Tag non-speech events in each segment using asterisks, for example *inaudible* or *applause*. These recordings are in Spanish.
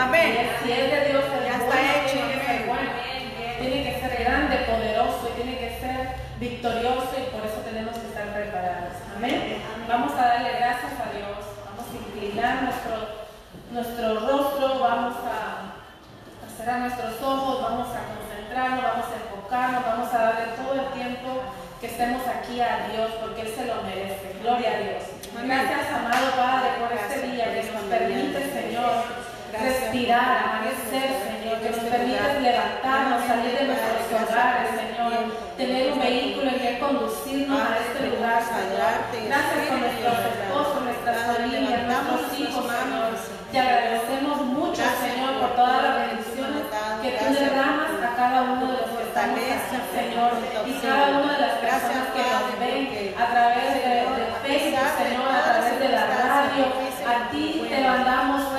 Amén. Y es- si es de Dios, es Ya está bueno, hecho, tiene que ser bueno. Tiene que ser grande, poderoso y tiene que ser victorioso y por eso tenemos que estar preparados. Amén. Vamos a darle gracias a Dios, vamos a inclinar nuestro, nuestro rostro, vamos a a cerrar nuestros ojos, vamos a concentrarnos, vamos a enfocarnos, vamos a darle todo el tiempo que estemos aquí a Dios porque Él se lo merece. Gloria a Dios. Gracias, amado Padre, por este día que nos permite, Señor. Respirar, amanecer, Señor, que nos lugar. levantarnos, salir de nuestros hogares, Señor, tener un vehículo en que conducirnos a este lugar, Señor. Gracias por nuestros esposos, nuestras familias, nuestros hijos, Señor. Te agradecemos mucho, Señor, por todas las bendiciones que tú Gracias derramas a cada uno de los que estamos aquí, Señor, y cada una de las personas que nos ven a través de, de Facebook, Señor, a través de la radio. A ti te mandamos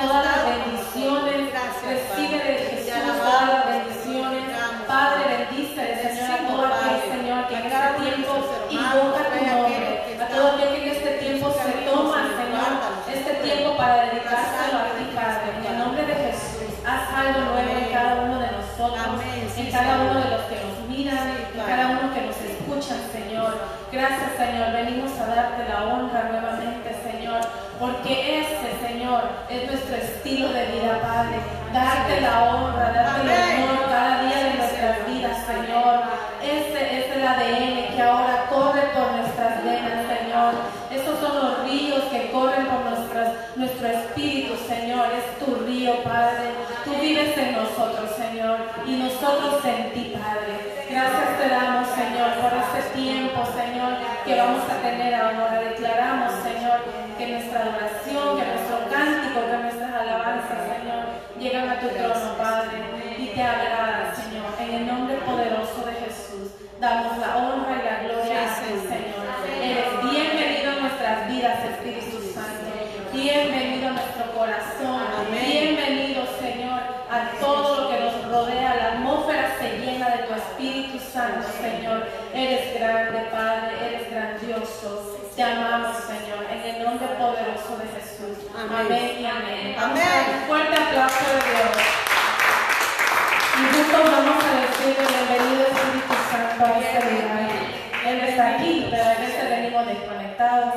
cada uno de los que nos miran, Padre. cada uno que nos escuchan, Señor. Gracias, Señor. Venimos a darte la honra nuevamente, Señor, porque ese, Señor, es nuestro estilo de vida, Padre. Darte la honra, darte el honor cada día de nuestras vidas, Señor. Ese es el ADN que ahora corre por nuestras venas, Señor. Esos son los ríos que corren por nuestras, nuestro espíritu, Señor. Es tu río, Padre. Tú vives en nosotros, Señor, y nosotros en ti, Padre. Gracias te damos, Señor, por este tiempo, Señor, que vamos a tener ahora. Declaramos, Señor, que nuestra adoración, que nuestro cántico, que nuestras alabanzas, Señor, llegan a tu trono, Padre, y te agradan, Señor. En el nombre poderoso de Jesús, damos la honra y la gloria a ti, Señor. Eres bienvenido en nuestras vidas, Espíritu Santo. Bienvenido a nuestro corazón. Bienvenido, Señor, a todo nombre poderoso de Jesús. Amén. Amén y amén. Amén. Fuerte aplauso de Dios. Y juntos vamos a decirle bienvenido Espíritu Santo a este lugar. Él está aquí, pero a veces venimos desconectados.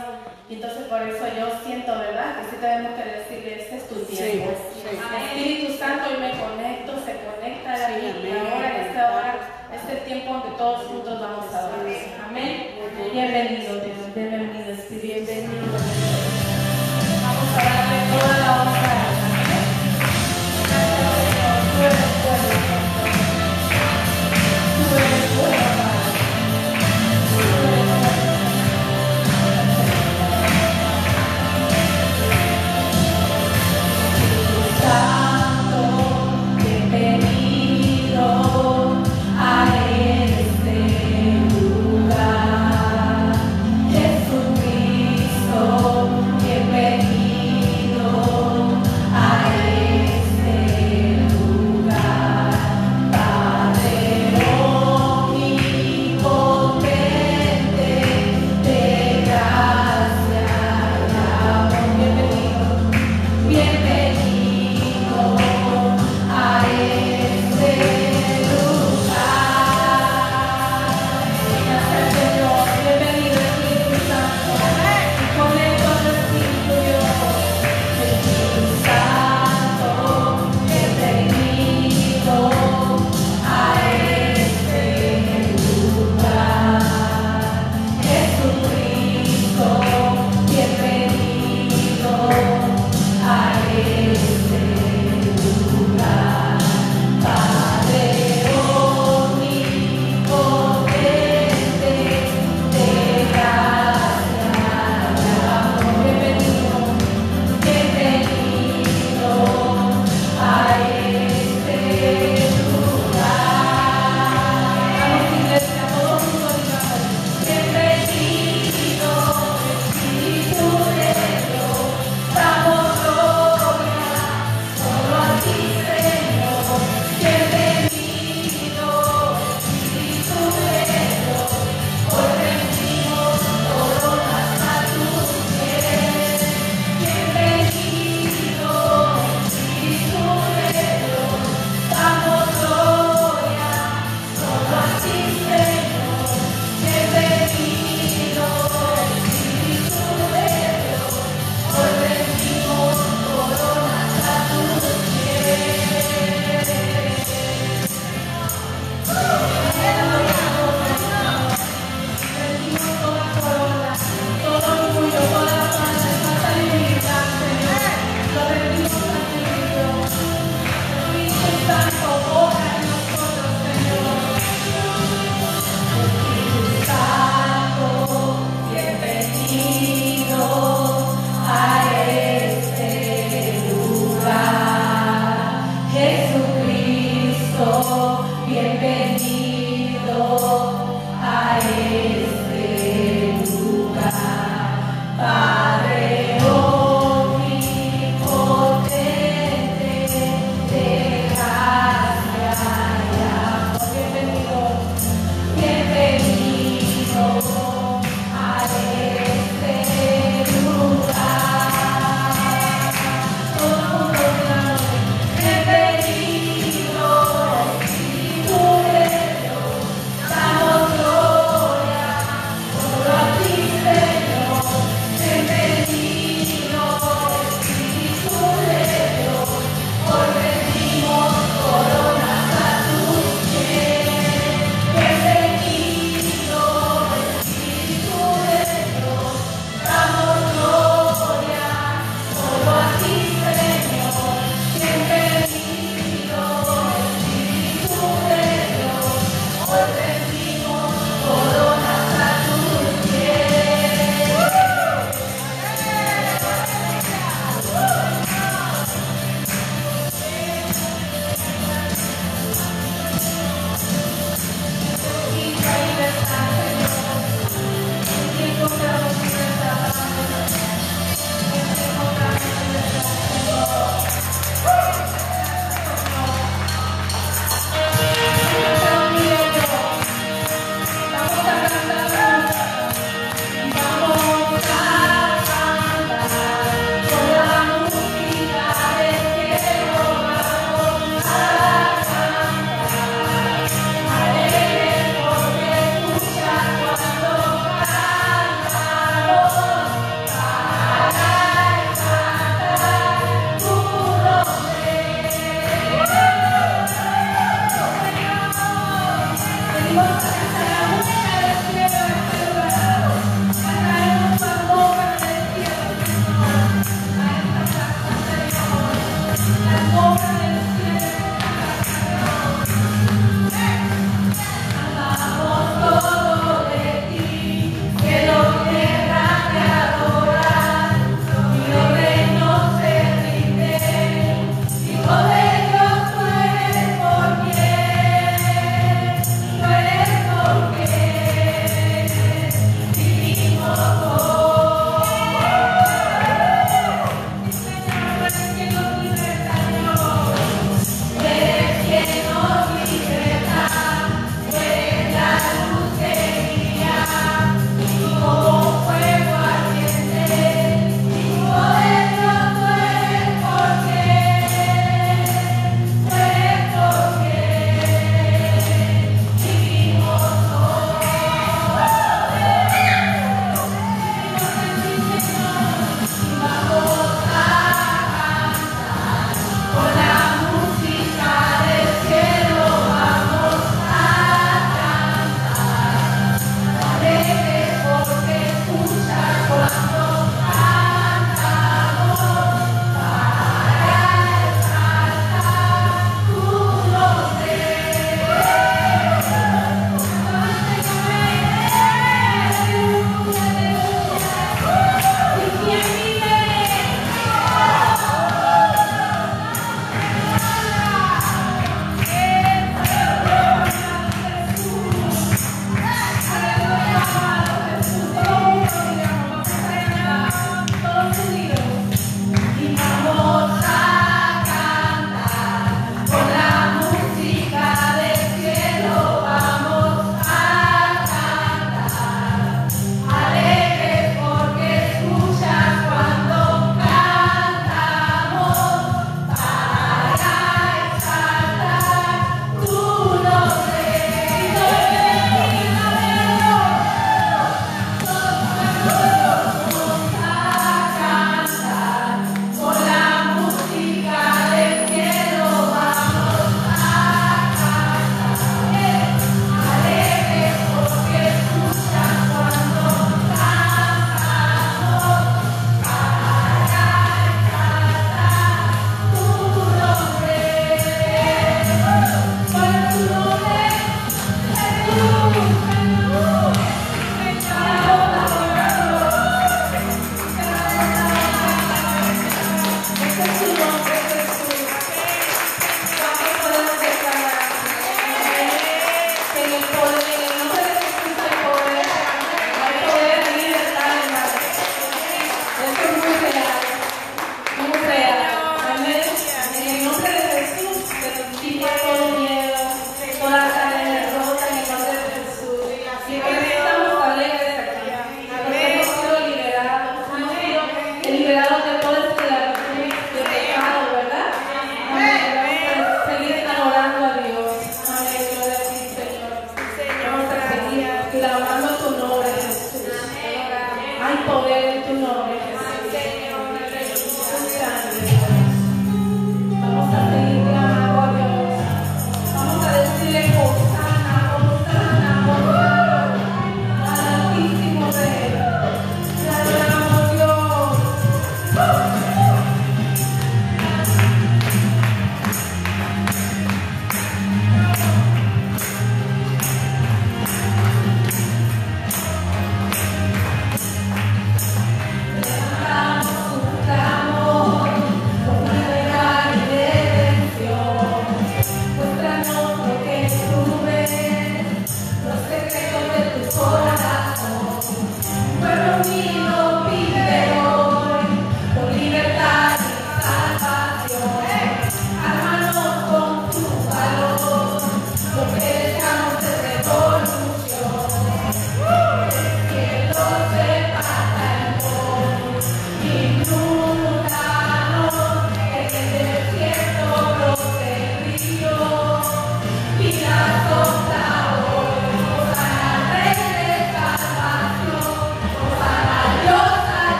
Y entonces por eso yo siento, ¿verdad? Que sí tenemos que decirle, este es tu tiempo. Sí, sí. Espíritu Santo, hoy me conecto, se conecta a Sí, mí. Y amén. ahora en esta hora, este tiempo donde todos juntos vamos a adorar. Amén. Bienvenido, Dios. Bienvenido, a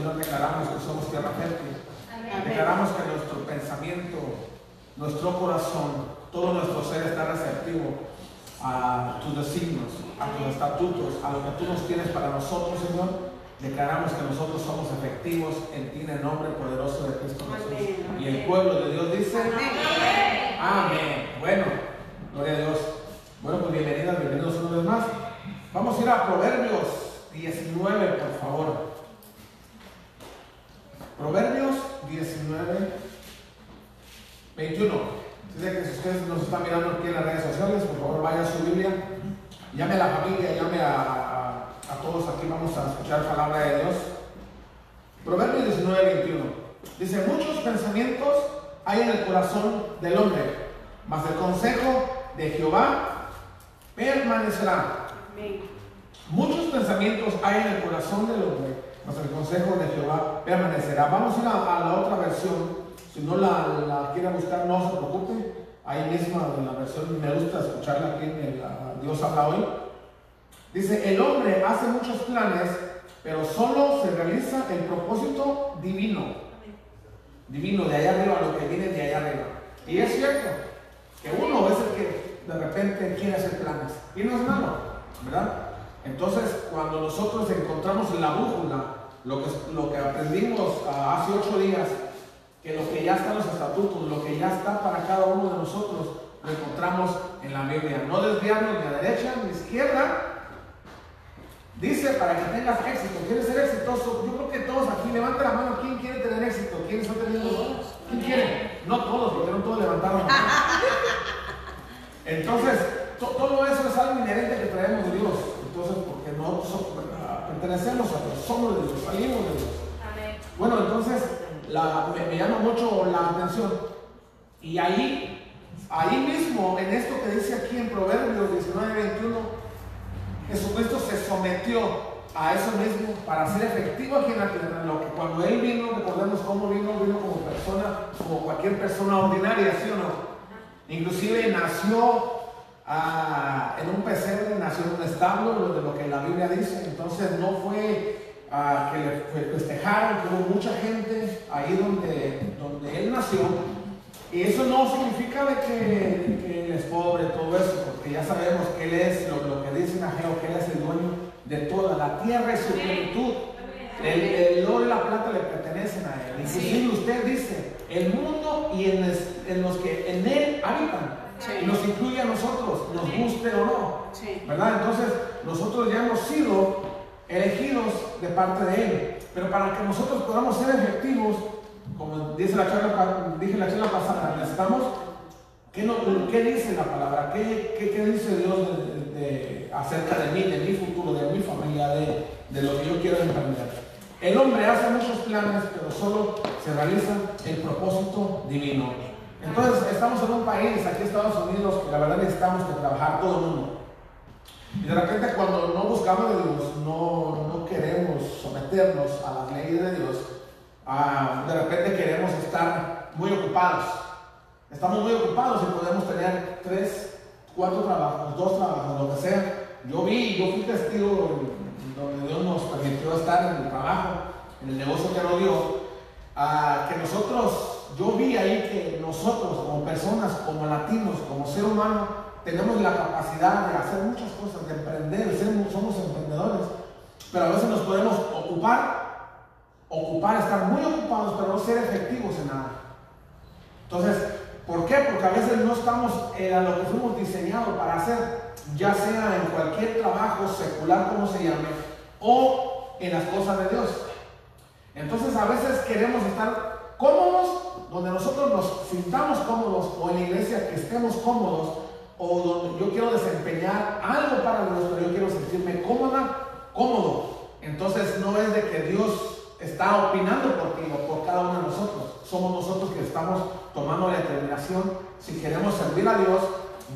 Señor, declaramos que somos tierra fértil. Amén. Declaramos que nuestro pensamiento, nuestro corazón, todo nuestro ser está receptivo a tus designios, a tus estatutos, a lo que tú nos tienes para nosotros, Señor. Declaramos que nosotros somos efectivos en ti, en el nombre poderoso de Cristo Jesús. Amén, Y el pueblo de Dios dice, Amén. Amén. Bueno, gloria a Dios. Bueno, pues bienvenidas, bienvenidos una vez más. Vamos a ir a Proverbios 19, por favor. Proverbios 19, 21. Así de que si ustedes nos están mirando aquí en las redes sociales, por favor vaya a su Biblia, llame a la familia, llame a, a- a todos aquí, vamos a escuchar palabra de Dios. Proverbios 19, 21. Dice, muchos pensamientos hay en el corazón del hombre, mas el consejo de Jehová permanecerá. Amén. Muchos pensamientos hay en el corazón del hombre, mas el consejo de Jehová permanecerá. Vamos a ir a, la otra versión. Si no la, la quiere buscar, no se preocupe. Ahí misma la versión, me gusta escucharla aquí Dios habla hoy. Dice, el hombre hace muchos planes, pero solo se realiza el propósito divino. Divino, de allá arriba, lo que viene de allá arriba. Y es cierto, que uno es el que de repente quiere hacer planes. Y no es malo, ¿verdad? Entonces, cuando nosotros encontramos en la brújula lo que, lo que aprendimos ah, hace ocho días, que lo que ya está en los estatutos, lo que ya está para cada uno de nosotros, lo encontramos en la Biblia. No desviarnos ni a derecha ni a izquierda. Dice para que tengas éxito. ¿Quieres ser exitoso? Yo creo que todos aquí, levanta la mano. ¿Quién quiere tener éxito? ¿Quién está teniendo? ¿Quién quiere? No todos, porque no todos levantaron la mano. *laughs* Entonces, to- todo eso es algo inherente que traemos de Dios. Entonces, porque no so- ah, pertenecemos a Dios, somos de Dios, salimos de Dios. Bueno, entonces la- me, me llama mucho la atención. Y ahí, ahí mismo, en esto que dice aquí en Proverbios 19, 21, Jesucristo se sometió a eso mismo para ser efectivo aquí en la tierra. Lo que cuando Él vino, recordemos cómo vino, vino como persona, como cualquier persona ordinaria, ¿sí o no? Inclusive nació ah, en un pesebre, nació en un establo, lo de lo que la Biblia dice. Entonces no fue ah, que le festejaron, que hubo mucha gente ahí donde, donde él nació. Y eso no significa de que, él es pobre, todo eso, porque ya sabemos que él es lo, lo que dice Ageo, que él es el dueño de toda la tierra y su plenitud. El, el oro y la plata le pertenecen a él. Inclusive usted dice, el mundo y en, es- en los que en él habitan. Sí. Y nos incluye a nosotros, nos guste o no. Sí. ¿Verdad? Entonces, nosotros ya hemos sido elegidos de parte de Él. Pero para que nosotros podamos ser efectivos, como dice la charla, dije la charla pasada, necesitamos, ¿qué, no- qué dice la palabra? ¿Qué, qué, qué dice Dios de- de- de- acerca de mí, de mi futuro, de mi familia, de, de lo que yo quiero emprender? El hombre hace muchos planes, pero solo se realiza el propósito divino. Entonces, estamos en un país, aquí en Estados Unidos, que la verdad necesitamos que trabajar todo el mundo. Y de repente cuando no buscamos de Dios, no, no queremos someternos a las leyes de Dios, ah, de repente queremos estar muy ocupados. Estamos muy ocupados y podemos tener tres, cuatro trabajos, dos trabajos, lo que sea. Yo vi, yo fui testigo donde Dios nos permitió estar en el trabajo, en el negocio que nos dio, ah, que nosotros, yo vi ahí que nosotros como personas, como latinos, como ser humano, tenemos la capacidad de hacer muchas cosas, de emprender, de ser- somos emprendedores, pero a veces nos podemos ocupar, ocupar, estar muy ocupados, pero no ser efectivos en nada. Entonces, ¿por qué? Porque a veces no estamos en lo que fuimos diseñados para hacer, ya sea en cualquier trabajo secular, como se llame, o en las cosas de Dios. Entonces, a veces queremos estar cómodos, donde nosotros nos sintamos cómodos, o en la iglesia que estemos cómodos, o donde yo quiero desempeñar algo para Dios, pero yo quiero sentirme cómoda, cómodo. Entonces, no es de que Dios está opinando por ti o por cada uno de nosotros. somos nosotros que estamos tomando la determinación si queremos servir a Dios,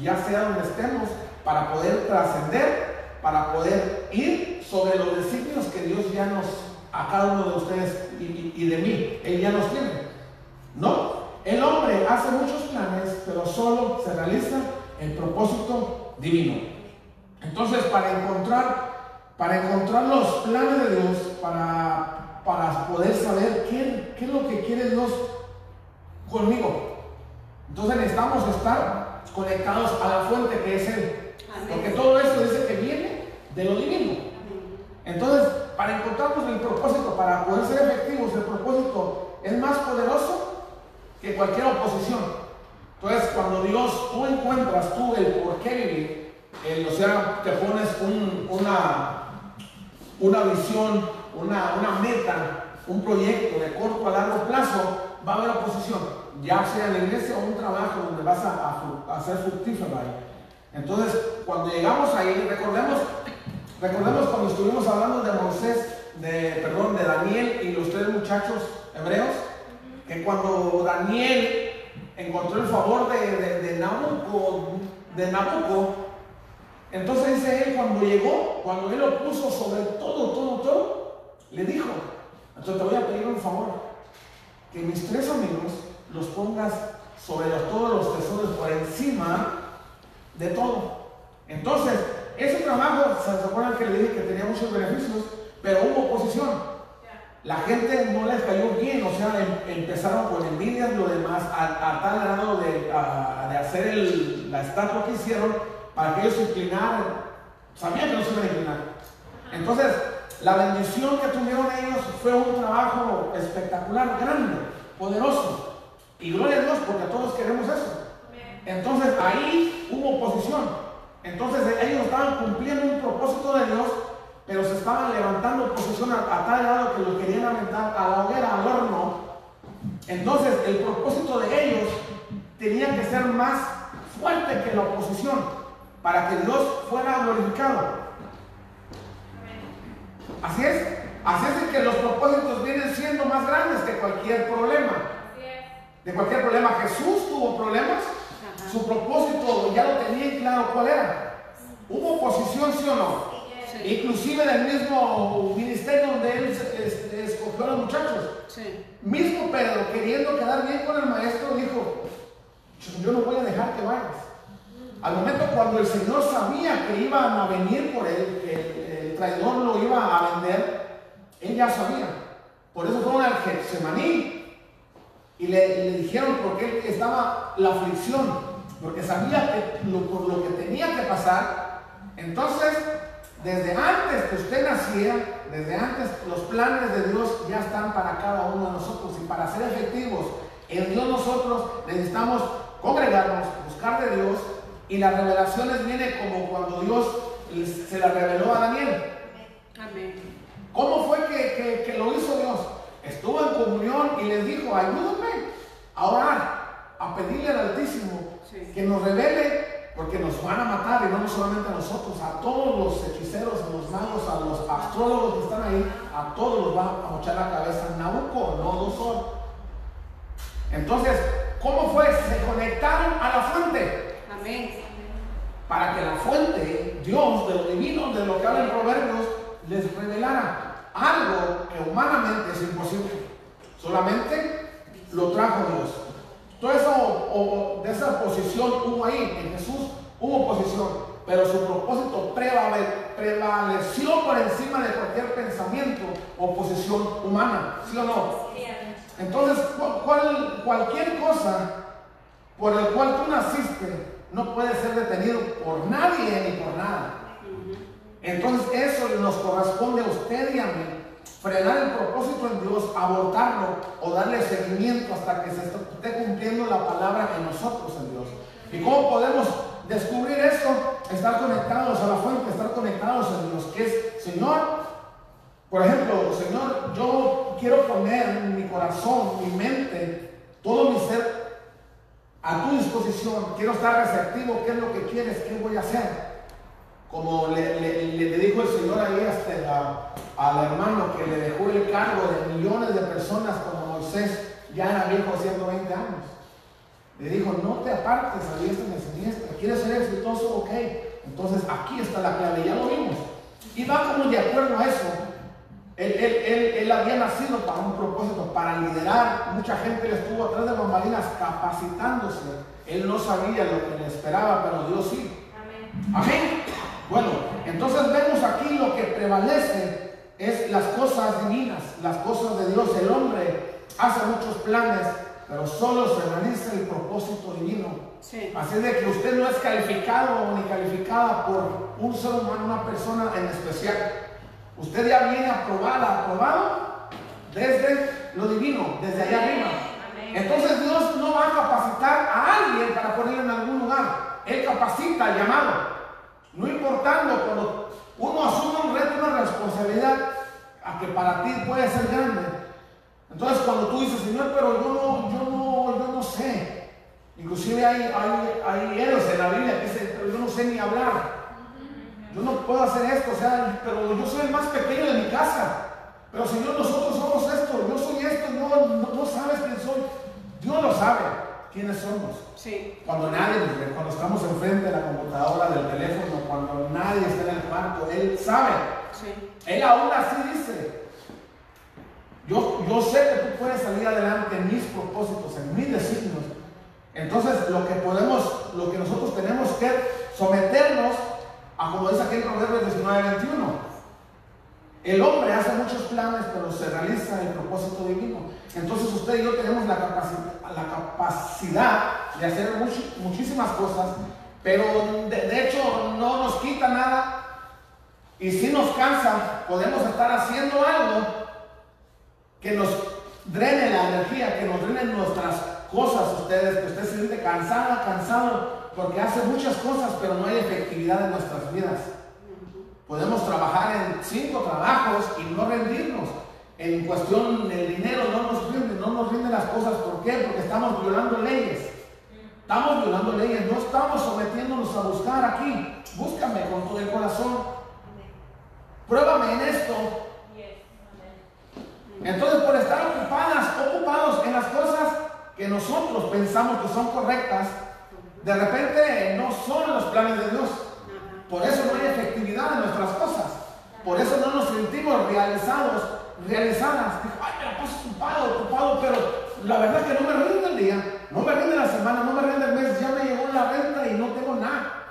ya sea donde estemos, para poder trascender, para poder ir sobre los designios que Dios ya nos, a cada uno de ustedes y, y- de mí, Él ya nos tiene. No, el hombre hace muchos planes, pero solo se realiza el propósito divino. Entonces, para encontrar, para encontrar los planes de Dios, para, para poder saber qué, qué es lo que quiere Dios conmigo. Entonces necesitamos estar conectados a la fuente que es Él. Porque todo esto dice que viene de lo divino. Entonces, para encontrarnos el propósito, para poder ser efectivos, el propósito es más poderoso que cualquier oposición. Entonces, cuando Dios, tú encuentras tú el por qué vivir, el, o sea, te pones un- una, una visión, una, una meta, un proyecto de corto a largo plazo, va a haber oposición, ya sea en la iglesia o un trabajo donde vas a, a a ser fructífero ahí. Entonces, cuando llegamos ahí, recordemos, recordemos cuando estuvimos hablando de Moisés, de, perdón, de Daniel y los tres muchachos hebreos, que cuando Daniel encontró el favor de, de, de Nabucco, entonces dice él, cuando llegó, cuando él lo puso sobre todo, todo, todo, le dijo, entonces te voy a pedir un favor, que mis tres amigos los pongas sobre los- todos los tesoros por encima de todo. Entonces, ese trabajo, se acuerdan que le dije que tenía muchos beneficios, pero hubo oposición. La gente no les cayó bien, o sea, em- empezaron con envidias, lo demás, a, a tal grado de, a- de hacer el- la estatua que hicieron para que ellos se inclinaran. Sabían que no se iban a inclinar. Entonces, la bendición que tuvieron ellos fue un trabajo espectacular, grande, poderoso. Y gloria a Dios, porque todos queremos eso. Entonces ahí hubo oposición. Entonces ellos estaban cumpliendo un propósito de Dios, pero se estaban levantando oposición a, a tal grado que lo querían aventar a la hoguera, al horno. Entonces el propósito de ellos tenía que ser más fuerte que la oposición para que Dios fuera glorificado. Así es. Así es que los propósitos vienen siendo más grandes que cualquier problema. De cualquier problema. Jesús tuvo problemas. Su propósito ya lo tenía en claro cuál era. ¿Hubo oposición, sí o no? Sí. Inclusive del mismo ministerio donde él escogió a los muchachos. Sí. Mismo Pedro, queriendo quedar bien con el maestro, dijo, yo no voy a dejar que vayas. Al momento cuando el Señor sabía que iban a venir por él, que el, el traidor lo iba a vender, él ya sabía. Por eso fueron al Getsemaní y le, y le dijeron porque él estaba la aflicción, porque sabía que lo, por lo que tenía que pasar. Entonces, desde antes que usted naciera, desde antes los planes de Dios ya están para cada uno de nosotros y para ser efectivos en Dios nosotros necesitamos congregarnos, buscar de Dios y las revelaciones vienen como cuando Dios se las reveló a Daniel. Amén. ¿Cómo fue que, que- que lo hizo Dios? Estuvo en comunión y les dijo, ayúdenme a orar, a pedirle al Altísimo Sí. que nos revele, porque nos van a matar y no solamente a nosotros, a todos los hechiceros, a los magos, a los astrólogos que están ahí, a todos los va a mochar la cabeza Nabucodonosor. Entonces, ¿cómo fue? Se conectaron a la fuente Amén. para que la fuente, Dios, de lo divino, de lo que habla en Proverbios, les revelara algo que humanamente es imposible. Solamente lo trajo Dios. Todo eso, o- de esa posición hubo ahí, en Jesús hubo posición, pero su propósito prevale- prevaleció por encima de cualquier pensamiento o posición humana, ¿sí o no? Entonces, cu- cual- cualquier cosa por el cual tú naciste no puede ser detenido por nadie ni por nada. Entonces eso nos corresponde a usted y a mí, frenar el propósito en Dios, abortarlo o darle seguimiento hasta que se esté cumpliendo la palabra en nosotros en Dios. ¿Y cómo podemos descubrir esto? Estar conectados a la fuente, estar conectados en Dios, que es, Señor, por ejemplo, Señor, yo quiero poner mi corazón, mi mente, todo mi ser a tu disposición. Quiero estar receptivo. ¿Qué es lo que quieres? ¿Qué voy a hacer? Como le, dijo el Señor ahí hasta la- al hermano que le dejó el cargo de millones de personas como Moisés ya era viejo de 120 años. Le dijo, no te apartes a diestra ni a siniestra. ¿Quieres ser exitoso? Ok. Entonces aquí está la clave, ya lo vimos. Y va como de acuerdo a eso. Él, él- él- él había nacido para un propósito, para liderar. Mucha gente le estuvo atrás de bambalinas capacitándose. Él no sabía lo que le esperaba, pero Dios sí. Amén. Bueno, entonces vemos aquí lo que prevalece es las cosas divinas, las cosas de Dios. El hombre hace muchos planes, pero solo se realiza el propósito divino. Sí. Así de que usted no es calificado ni calificada por un ser humano, una persona en especial. Usted ya viene aprobada, aprobado desde lo divino, desde allá arriba. Entonces Dios no va a capacitar a alguien para ponerlo en algún lugar. Él capacita al llamado. No importando cuando uno asume un reto, una responsabilidad, a que para ti puede ser grande. Entonces cuando tú dices, Señor, pero yo no, yo no, yo no sé. Inclusive hay, hay, hay héroes en la Biblia que dicen, pero yo no sé ni hablar. Yo no puedo hacer esto, o sea, pero yo soy el más pequeño de mi casa. Pero Señor, nosotros somos esto, yo soy esto, no, no, no sabes quién soy. Dios lo sabe quiénes somos. Sí. Cuando nadie nos ve, cuando estamos enfrente de la computadora, del teléfono, cuando nadie está en el cuarto, Él sabe. Sí. Él aún así dice, yo, yo sé que tú puedes salir adelante en mis propósitos, en mis designios. Entonces, lo que podemos, lo que nosotros tenemos que someternos a, como dice aquí en Proverbios 19, 21. El hombre hace muchos planes, pero se realiza el propósito divino. Entonces usted y yo tenemos la, capaci- la capacidad de hacer much- muchísimas cosas, pero de, de hecho no nos quita nada y si nos cansa, podemos estar haciendo algo que nos drene la energía, que nos drene nuestras cosas ustedes, que usted se siente cansada, cansado, porque hace muchas cosas, pero no hay efectividad en nuestras vidas. Podemos trabajar en cinco trabajos y no rendirnos. En cuestión del dinero no nos rinde, no nos rinden las cosas. ¿Por qué? Porque estamos violando leyes. Estamos violando leyes, no estamos sometiéndonos a buscar aquí. Búscame con todo el corazón. Pruébame en esto. Entonces, por estar ocupadas, ocupados en las cosas que nosotros pensamos que son correctas, de repente no son los planes de Dios. Por eso no hay efectividad en nuestras cosas. Por eso no nos sentimos realizados, realizadas. Dijo, ay, me la paso ocupado, ocupado, pero la verdad es que no me rinde el día, no me rinde la semana, no me rinde el mes, ya me llegó la renta y no tengo nada.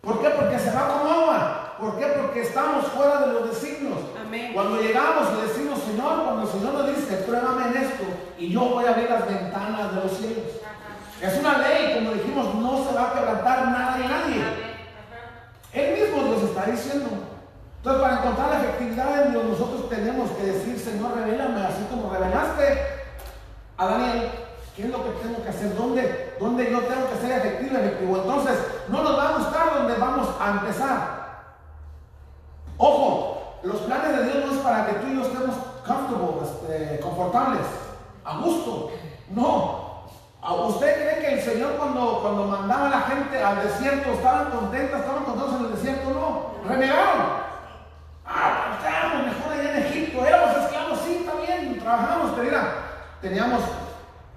¿Por qué? Porque se va como agua. ¿Por qué? Porque estamos fuera de los designios. Amén. Cuando llegamos y decimos, Señor, cuando el Señor nos dice, pruébame en esto, y yo voy a abrir las ventanas de los cielos. Es una ley, como dijimos, no se va a quebrantar nada ni nadie. Él mismo nos está diciendo. Entonces, para encontrar la efectividad en Dios, nosotros tenemos que decir, Señor, revélame, así como revelaste a Daniel, ¿qué es lo que tengo que hacer? ¿Dónde, dónde yo tengo que ser efectivo, efectivo? Entonces, no nos va a gustar donde vamos a empezar. Ojo, los planes de Dios no es para que tú y yo estemos este, confortables, a gusto. No. ¿A ¿Usted cree que el Señor cuando, cuando mandaba a la gente al desierto estaban contentas, estaban contentos en el desierto? No, renegaron. Ah, pero estábamos mejor allá en Egipto, éramos esclavos, sí, está bien, trabajamos, pero mira, teníamos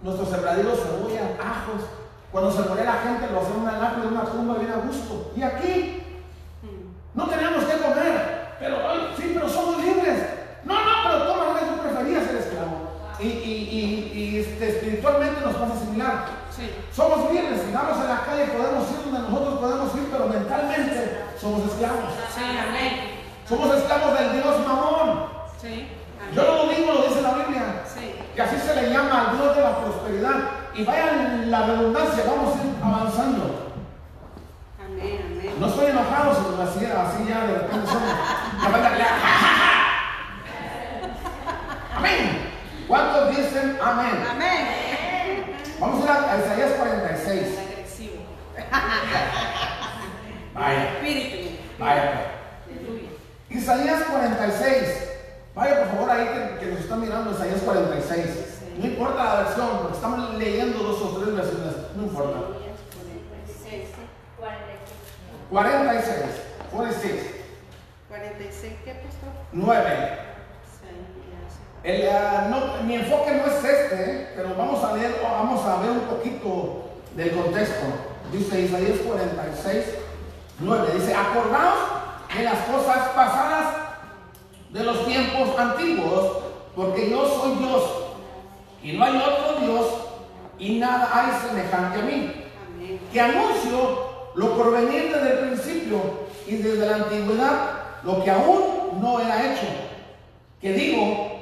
nuestros sembradíos, cebolla, ajos. Cuando se moría la gente, lo hacían una lápida, una tumba, bien a gusto. Y aquí, no teníamos que comer, pero sí, pero somos libres. No, no, pero toma, no, yo prefería ser esclavo. Y, y, y, y, este, espiritualmente nos pasa similar. Sí. Somos libres, si vamos a la calle podemos ir donde nosotros podemos ir, pero mentalmente somos esclavos. Sí, amén. Somos esclavos del Dios mamón. Sí. Yo no lo digo, lo dice la Biblia. Sí. Que así se le llama al Dios de la prosperidad. Y vaya la redundancia, vamos a ir avanzando. Amén, amén. No estoy enojado, sino así, así ya de repente somos. *laughs* *laughs* Amén. ¿Cuántos dicen amén? Amén. Vamos a ir a Isaías 46. Agresivo. Vaya, Espíritu. vaya. Isaías 46. Vaya por favor ahí que, que nos está mirando Isaías 46. No importa la versión, porque estamos leyendo dos o tres versiones. No importa. 46. 46. 46, ¿qué pastor? 9. Isaías El, ah, no, mi enfoque no es este, ¿eh? pero vamos a leer, vamos a ver un poquito del contexto. Dice Isaías 46, 9. Dice, acordaos de las cosas pasadas de los tiempos antiguos, porque yo soy Dios y no hay otro Dios y nada hay semejante a mí. Amén. Que anuncio lo proveniente del principio y desde la antigüedad lo que aún no era hecho. Que digo,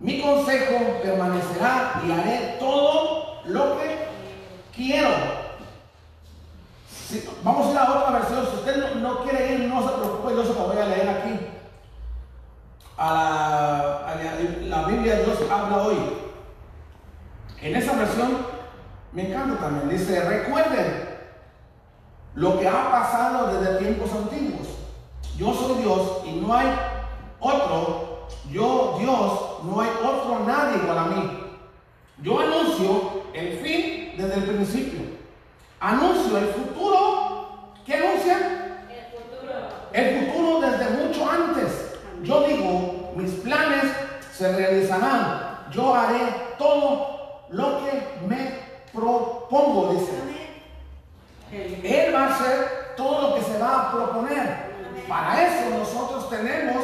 mi consejo permanecerá y haré todo lo que quiero. Vamos a ir a otra versión. Si usted no, quiere ir, no se preocupe, yo se lo voy a leer aquí. A la Biblia Dios habla hoy. En esa versión me encanta también. Dice, recuerden lo que ha pasado desde tiempos antiguos. Yo soy Dios y no hay otro. Yo, Dios, no hay otro nadie igual a mí. Yo anuncio el fin desde el principio. Anuncio el futuro. ¿Qué anuncia? El futuro desde mucho antes. Yo digo, mis planes se realizarán. Yo haré todo lo que me propongo, dice. Él va a hacer todo lo que se va a proponer. Para eso nosotros tenemos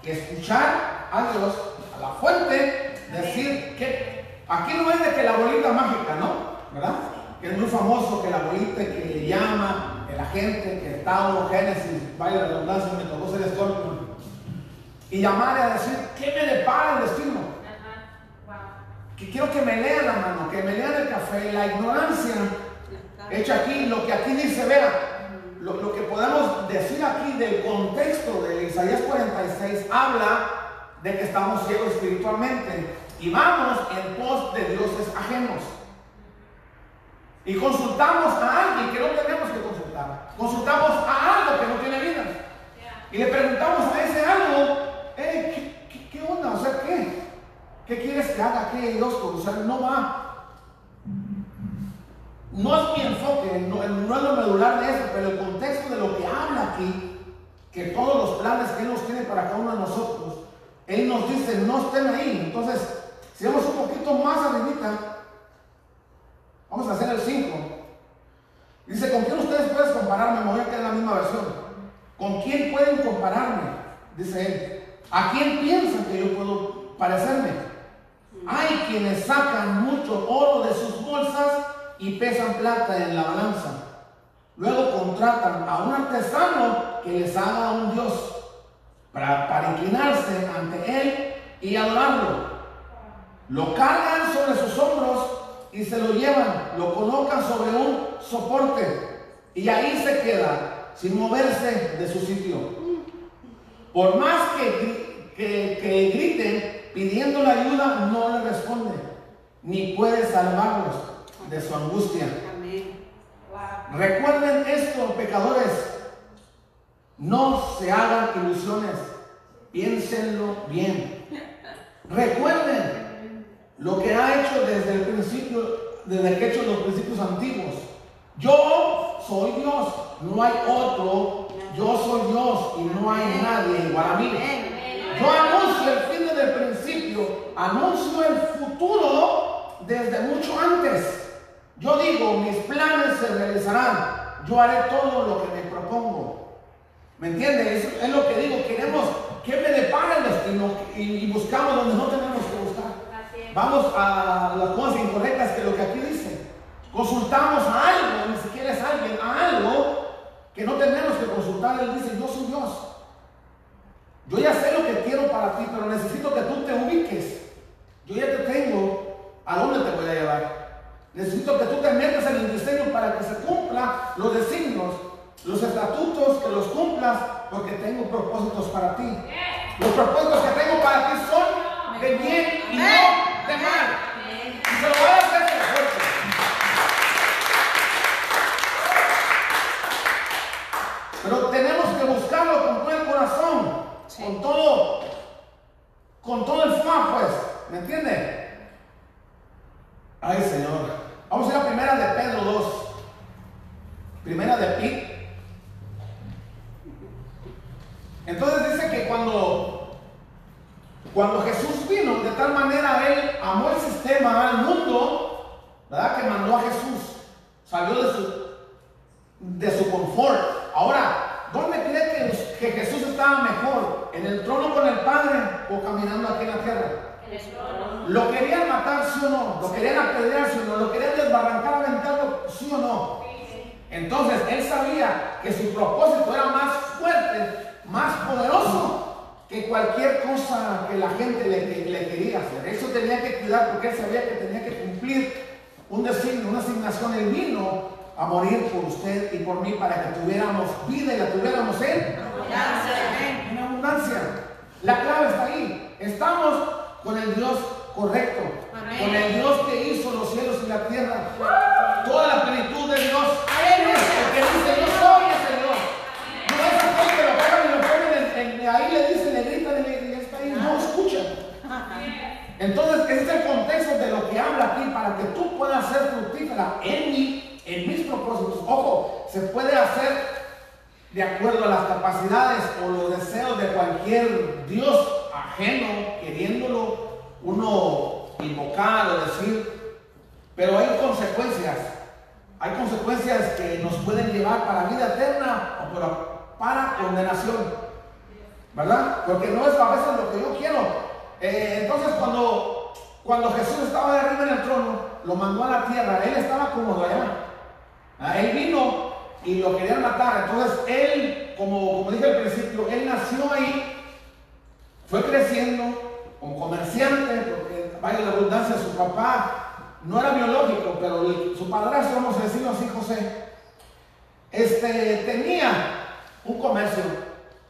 que escuchar a Dios, a la fuente, decir que aquí no es de que la bolita mágica, ¿no? ¿Verdad? Que es muy famoso que la bolita que le llama, que la gente, que Tauro, Génesis, vaya la redundancia, me tocó ser escorpión. Y llamarle a decir, ¿qué me depara el destino? Que quiero que me lean la mano, que me lean el café, la ignorancia hecho aquí, lo que aquí dice, vea, lo, lo que podemos decir aquí del contexto de Isaías 46 habla de que estamos ciegos espiritualmente y vamos en pos de dioses ajenos. Y consultamos a alguien que no tenemos que consultar. Consultamos a algo que no tiene vida. Y le preguntamos a ese algo, "Ey, ¿qué, qué, qué onda? O sea, ¿qué? ¿Qué quieres que haga? ¿Qué Dios? O sea, no va. No es mi enfoque, no, no es lo medular de eso, pero el contexto de lo que habla aquí, que todos los planes que Él nos tiene para cada uno de nosotros, Él nos dice, no estén ahí. Entonces, si vamos un poquito más arribita, vamos a hacer el 5. Dice, ¿con quién ustedes pueden compararme? Me voy a la misma versión. ¿Con quién pueden compararme? Dice Él. ¿A quién piensan que yo puedo parecerme? Hay quienes sacan mucho oro de sus bolsas y pesan plata en la balanza. Luego contratan a un artesano que les haga un dios para, para inclinarse ante él y adorarlo. Lo cargan sobre sus hombros y se lo llevan, lo colocan sobre un soporte y ahí se queda sin moverse de su sitio. Por más que, que, que griten pidiendo la ayuda, no le responde, ni puede salvarlos de su angustia. Recuerden esto, pecadores. No se hagan ilusiones. Piénsenlo bien. Recuerden lo que ha hecho desde el principio, desde que ha hecho los principios antiguos. Yo soy Dios, no hay otro. Yo soy Dios y no hay nadie igual a mí. Yo anuncio el fin desde el principio, anuncio el futuro desde mucho antes. Yo digo, mis planes se realizarán, yo haré todo lo que me propongo. ¿Me entiendes? Es, es lo que digo, queremos que me depara el destino y, y buscamos donde no tenemos. Vamos a las cosas incorrectas que lo que aquí dice. Consultamos a algo, ni siquiera es alguien, a algo que no tenemos que consultar. Él dice, yo soy Dios. Yo ya sé lo que quiero para ti, pero necesito que tú te ubiques. Yo ya te tengo a dónde te voy a llevar. Necesito que tú te metas en el diseño para que se cumpla los designios, los estatutos, que los cumplas, porque tengo propósitos para ti. Los propósitos que tengo para ti son de bien y no de mal. Y se lo voy a hacer con fuerza. Pero tenemos que buscarlo con todo el corazón, con todo, con todo el fuego, pues. ¿Me entiende? Ay, Señor. Vamos a ir a primera de Pedro 2. Primera de Pi. Entonces dice que cuando, cuando Jesús vino, de tal mundo, ¿verdad? Que mandó a Jesús. Salió de su, de su confort. Ahora, ¿dónde cree que, que Jesús estaba mejor? ¿En el trono con el Padre o caminando aquí en la tierra? ¿Lo querían matar, sí o no? ¿Lo querían apedrear, sí o no? ¿Lo querían desbarrancar, aventarlo, sí o no? Entonces, él sabía que su propósito era más fuerte, más poderoso que cualquier cosa que la gente le, que- le quería hacer. Eso tenía que cuidar porque él sabía que tenía que cumplir un designio, una asignación. Él vino a morir por usted y por mí para que tuviéramos vida y la tuviéramos en en abundancia. La clave está ahí. Estamos con el Dios correcto. Amén. Con el Dios que hizo los cielos y la tierra. Toda la plenitud de Dios. Aleluya. Porque dice, yo soy el Señor. No es aquel que lo y lo ponen en, en- ahí le dicen, le gritan y le y está ahí. No escucha. Entonces, ese es el contexto de lo que habla aquí para que tú puedas ser fructífera en mí, en mis propósitos. Ojo, se puede hacer de acuerdo a las capacidades o los deseos de cualquier Dios ajeno, queriéndolo uno invocar o decir, pero hay consecuencias. Hay consecuencias que nos pueden llevar para vida eterna o para, para condenación. ¿Verdad? Porque no es a veces lo que yo quiero. Eh, entonces cuando, cuando Jesús estaba de arriba en el trono, lo mandó a la tierra, él estaba cómodo allá. Ah, él vino y lo querían matar. Entonces él, como, como dije al principio, él nació ahí, fue creciendo como comerciante, porque vaya la redundancia, su papá no era biológico, pero su padrastro, vamos a decirlo así, José, este, tenía un comercio.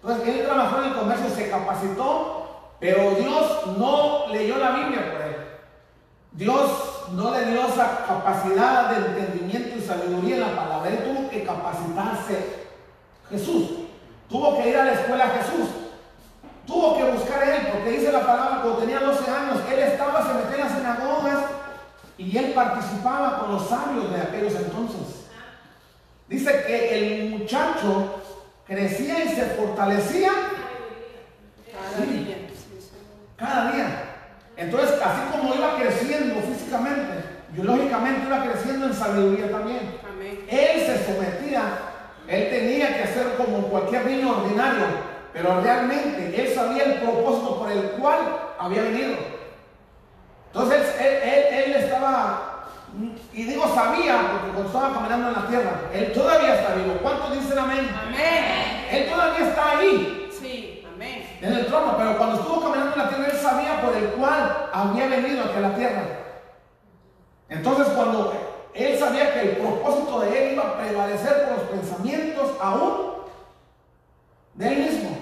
Entonces él trabajó en el comercio, se capacitó, pero Dios no leyó la Biblia por él. Dios no le dio esa capacidad de entendimiento y sabiduría en la palabra. Él tuvo que capacitarse. Jesús tuvo que ir a la escuela Jesús. Tuvo que buscar a él, porque dice la palabra, cuando tenía 12 años, él estaba, se metía en las sinagogas y él participaba con los sabios de aquellos entonces. Dice que el muchacho crecía y se fortalecía Cada día. Sí, sí. Cada día. Entonces, así como iba creciendo físicamente, biológicamente iba creciendo en sabiduría también. Amén. Él se sometía, él tenía que hacer como cualquier niño ordinario, pero realmente él sabía el propósito por el cual había venido. Entonces él, él- él estaba, y digo sabía, porque cuando estaba caminando en la tierra, él todavía está vivo. ¿Cuántos dicen amén? Amén. Él todavía está ahí. En el trono, pero cuando estuvo caminando en la tierra, él sabía por el cual había venido aquí a la tierra. Entonces, cuando él sabía que el propósito de él iba a prevalecer por los pensamientos aún de él mismo.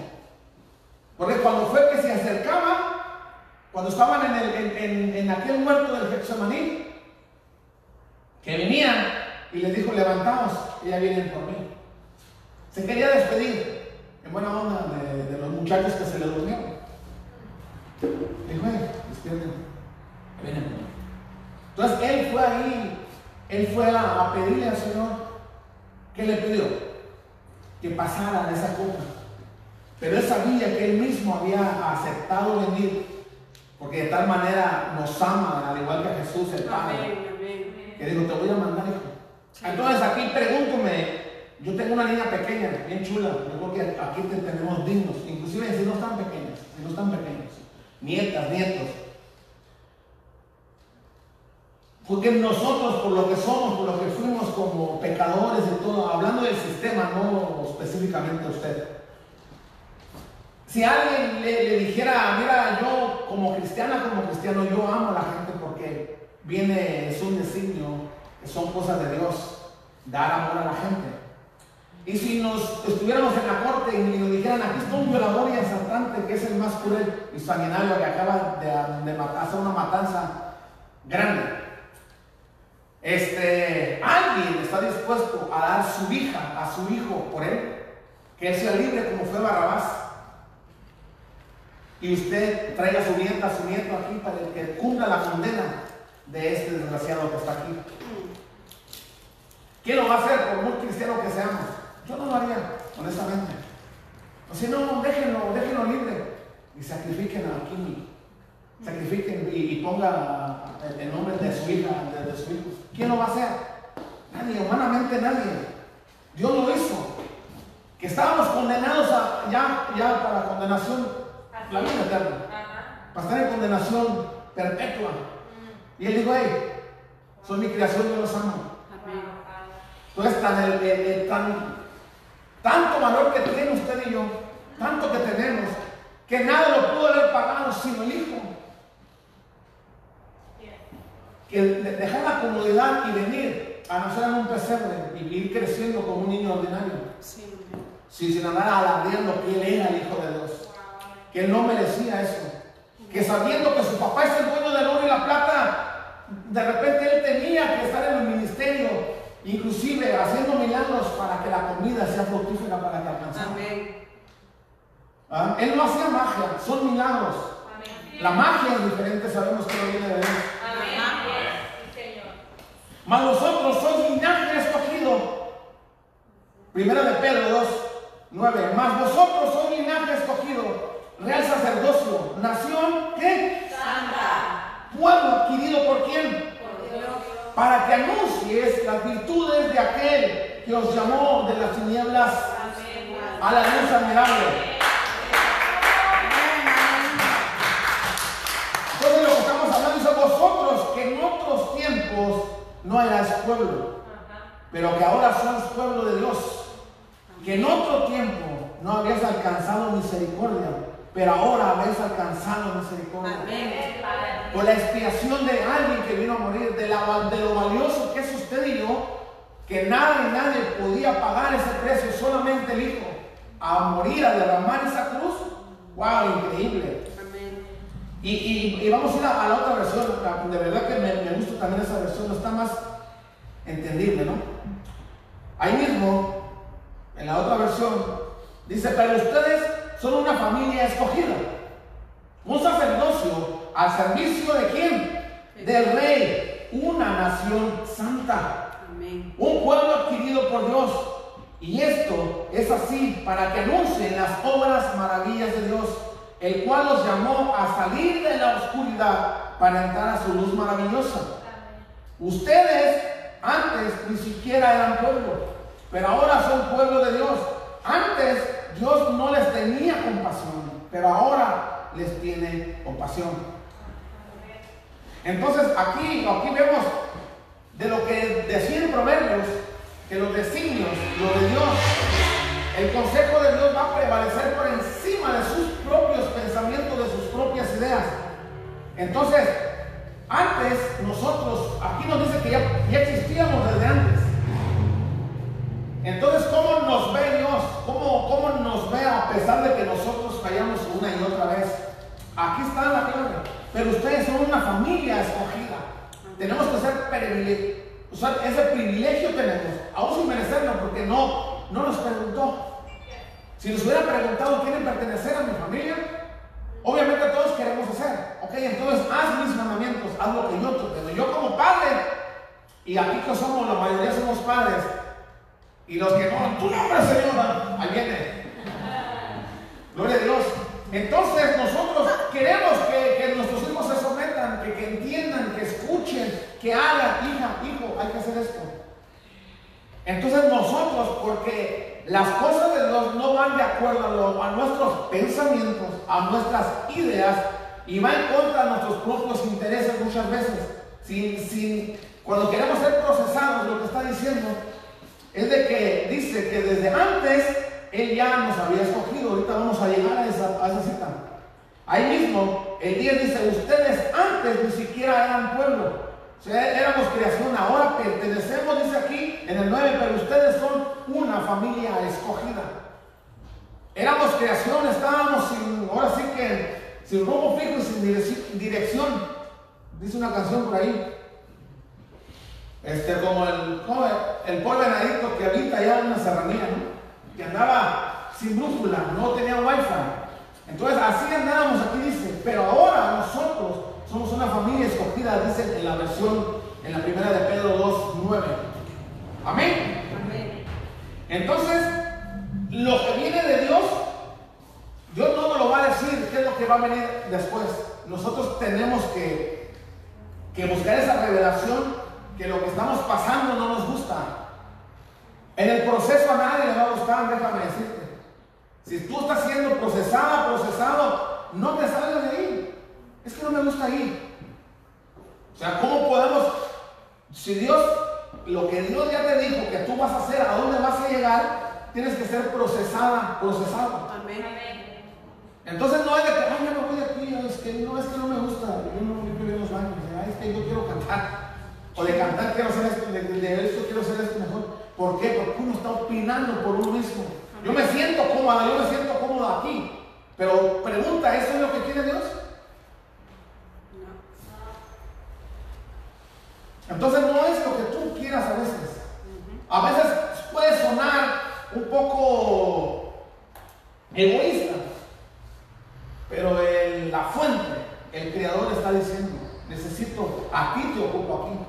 Porque cuando fue que se acercaba, cuando estaban en, el- en- aquel huerto del Getsemaní, que venían y les dijo, levantaos, ya vienen por mí. Se quería despedir, buena onda, de, de los muchachos que se le durmieron. Dijo, "Eh, despierten, vienen por mí". Entonces él fue ahí, él fue a, a pedirle al Señor, ¿qué le pidió? Que pasaran esa copa. Pero él sabía que él mismo había aceptado venir, porque de tal manera nos ama, al igual que a Jesús el Padre Amén, amén. que digo, te voy a mandar, hijo. Entonces aquí pregúntame, yo tengo una niña pequeña, bien chula, yo creo que aquí te tenemos dignos, inclusive si no están pequeñas, si no están pequeños, nietas, nietos. Porque nosotros, por lo que somos, por lo que fuimos como pecadores y todo, hablando del sistema, no específicamente usted. Si alguien le, dijera, mira, yo como cristiana, como cristiano, yo amo a la gente porque viene, es un designio, son cosas de Dios, dar amor a la gente. Y si nos estuviéramos en la corte y nos dijeran, aquí está un violador y asaltante que es el más cruel y sanguinario que acaba de, hacer una matanza grande. Este, alguien está dispuesto a dar su hija, a su hijo por él, que él sea libre como fue Barrabás. Y usted traiga a su nieta, a su nieto aquí para que cumpla la condena de este desgraciado que está aquí. ¿Quién lo va a hacer por muy cristiano que seamos? Yo no lo haría, honestamente. O si no, déjenlo, déjenlo libre y sacrifiquen a Kimi. Sacrifiquen y, y ponga el, el nombre de su hija, de, de su hijo. ¿Quién lo va a hacer? Nadie, humanamente nadie. Dios lo hizo. Que estábamos condenados a, ya, ya para condenación, la vida eterna. Para estar en condenación perpetua. Y él dijo, hey, soy mi creación, yo los amo. Entonces, tan, el- el- el- tan- tanto valor que tiene usted y yo, tanto que tenemos, que nada lo pudo haber pagado sino el Hijo. Que de- dejar la comodidad y venir a nacer en un pesebre y ir creciendo como un niño ordinario, Sí, sin, sin andar alardeando que él era el Hijo de Dios, que él no merecía eso, que sabiendo que su papá es el dueño del oro y la plata, de repente él tenía que estar en el ministerio, inclusive haciendo milagros para que la comida sea fructífera para que alcanzara. Amén. ¿Ah? Él no hacía magia, son milagros. La magia es diferente, sabemos que no viene de él. Mas vosotros sois linaje escogido. Primera de Pedro 2, 9. Mas vosotros sois linaje escogido, real sacerdocio, nación, ¿qué? Pueblo adquirido por quién? Para que anuncies las virtudes de aquel que os llamó de las tinieblas a la luz admirable. Entonces lo que estamos hablando es vosotros que en otros tiempos no erais pueblo, pero que ahora sois pueblo de Dios. Que en otro tiempo no habéis alcanzado misericordia, pero ahora habéis alcanzado misericordia. Por la expiación de alguien que vino a morir, de, la- de lo valioso que es usted y yo, que nada y nadie podía pagar ese precio, solamente el Hijo, a morir, a derramar esa cruz. ¡Wow! Increíble. Amén. Y, y- y vamos a ir a, a la otra versión, de verdad que me, me gusta también esa versión, está más entendible, ¿no? Ahí mismo, en la otra versión, dice, pero ustedes son una familia escogida, un sacerdocio al servicio de quién? Del rey, una nación santa Amén. un pueblo adquirido por Dios. Y esto es así para que anuncien las obras maravillas de Dios, el cual los llamó a salir de la oscuridad para entrar a su luz maravillosa. Ustedes antes ni siquiera eran pueblo, pero ahora son pueblo de Dios. Antes Dios no les tenía compasión, pero ahora les tiene compasión. Entonces aquí, aquí vemos de lo que decían Proverbios, que los designios, lo de Dios, el consejo de Dios va a prevalecer por encima de sus propios pensamientos, de sus propias ideas. Entonces, antes nosotros, aquí nos dice que ya, ya existíamos desde antes. Entonces, ¿cómo nos ve Dios? ¿Cómo, ¿Cómo nos ve a pesar de que nosotros fallamos una y otra vez? Aquí está la clave. Pero ustedes son una familia escogida. Tenemos que ser privilegiados. Ese privilegio tenemos, aún sin merecerlo, porque no, no nos preguntó. Si nos hubiera preguntado, ¿quieren pertenecer a mi familia? Obviamente todos queremos hacer. Ok, entonces haz mis mandamientos, haz lo que yo te. Yo como padre, y aquí que somos, la mayoría somos padres, y los que no, tu nombre, Señor, ahí viene. Gloria a Dios. Entonces nosotros queremos que, que nuestros hijos se sometan, que, que entiendan, que escuchen, que hagan, hija, hijo, hay que hacer esto. Entonces nosotros, porque las cosas de Dios no van de acuerdo a nuestros pensamientos, a nuestras ideas, y va en contra de nuestros propios intereses muchas veces. Sin, sin, cuando queremos ser procesados, lo que está diciendo es de que dice que desde antes Él ya nos había escogido. Ahorita vamos a llegar a esa, cita. Ahí mismo, el 10 dice, ustedes antes ni siquiera eran pueblo. Éramos creación, ahora pertenecemos, dice aquí en el 9, pero ustedes son una familia escogida. Éramos creación, estábamos sin, ahora sí que sin rumbo fijo y sin direc- dirección. Dice una canción por ahí. Este, como el, como el, el pobre venadito que habita allá en una serranía, ¿no? Que andaba sin brújula, no tenía wifi. Entonces así andábamos aquí dice, pero ahora nosotros somos una familia escogida, dice en la versión, en la primera de Pedro 2, 9. Amén. Amén. Entonces, lo que viene de Dios, Dios no nos lo va a decir qué es lo que va a venir después. Nosotros tenemos que que buscar esa revelación que lo que estamos pasando no nos gusta. En el proceso a nadie le va a gustar, déjame decirte. Si tú estás siendo procesada, procesado, no te salgas de ahí. Es que no me gusta ir. O sea, ¿cómo podemos, si Dios, lo que Dios ya te dijo que tú vas a hacer, a dónde vas a llegar, tienes que ser procesada, procesado. Amén. Entonces no es de que, ay, ya me voy de aquí, es que no, es que no me gusta, yo no limpio bien los baños, es que yo quiero cantar, o de cantar quiero hacer esto, de, de esto quiero hacer esto mejor. ¿Por qué? Porque uno está opinando por uno mismo. Yo me siento cómoda, yo me siento cómoda aquí, pero pregunta, ¿eso es lo que quiere Dios? Entonces no es lo que tú quieras a veces. A veces puede sonar un poco egoísta, pero la fuente, el creador está diciendo, necesito, a ti te ocupo aquí.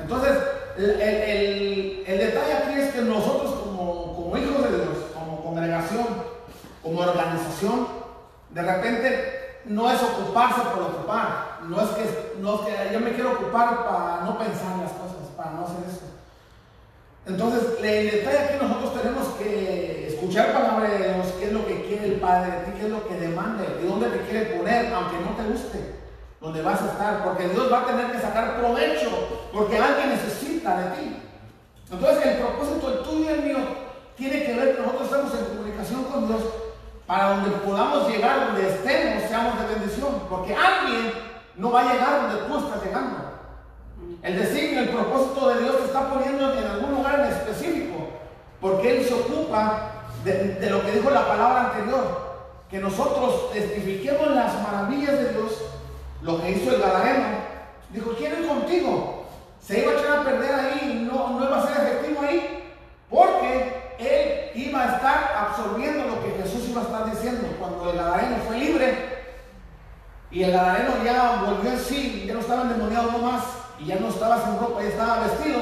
Entonces, el, el- detalle aquí es que nosotros como, como hijos de Dios, como congregación, como organización, de repente no es ocuparse por ocupar, no es que, no es que yo me quiero ocupar para no pensar en las cosas, para no hacer eso. Entonces, el detalle aquí nosotros tenemos que escuchar palabra de Dios, qué es lo que quiere el Padre de ti, qué es lo que demanda, de dónde te quiere poner, aunque no te guste, donde vas a estar, porque Dios va a tener que sacar provecho, porque alguien necesita de ti. Entonces, el propósito tuyo y el mío tiene que ver que nosotros estamos en comunicación con Dios para donde podamos llegar, donde estemos, seamos de bendición, porque alguien no va a llegar donde tú estás llegando. El designio, el propósito de Dios te está poniendo en algún lugar en específico, porque Él se ocupa de lo que dijo la palabra anterior, que nosotros testifiquemos las maravillas de Dios, lo que hizo el Gadareno. Dijo, quiero ir contigo. Se iba a echar a perder ahí, no, no iba a ser efectivo ahí, porque Él iba a estar absorbiendo lo que Jesús iba a estar diciendo. Cuando el Gadareno fue libre, y el Gadareno ya volvió en sí, ya no estaba endemoniado no más, y ya no estaba sin ropa, ya estaba vestido.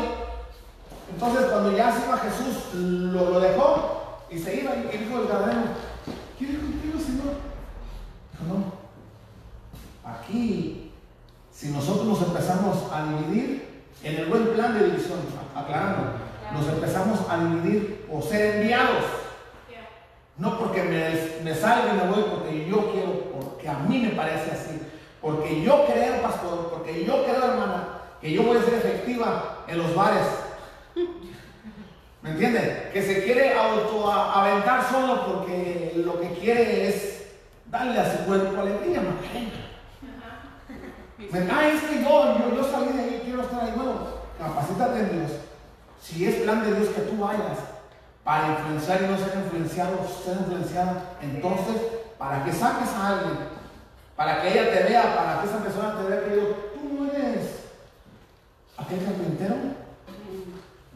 Entonces cuando ya se iba Jesús, lo, lo dejó y se iba y dijo el Gadareno, ¿quiero ir contigo, Señor? Dijo, no. Aquí, si nosotros nos empezamos a dividir, en el buen plan de división, aclarando, nos empezamos a dividir o ser enviados. No porque me, me salga y me voy porque yo quiero, porque a mí me parece así. Porque yo creo, pastor, porque yo creo, hermana, que yo voy a ser efectiva en los bares. ¿Me entiende? Que se quiere autoaventar solo porque lo que quiere es darle a su cuerpo alegría, Macarena. Me- Ah, es que yo, yo, salí de ahí, quiero estar ahí. Bueno, capacítate en Dios. Si es plan de Dios que tú vayas para influenciar y no ser influenciado, ser influenciada, entonces, para que saques a alguien, para que ella te vea, para que esa persona te vea que yo, tú no eres aquel carpintero,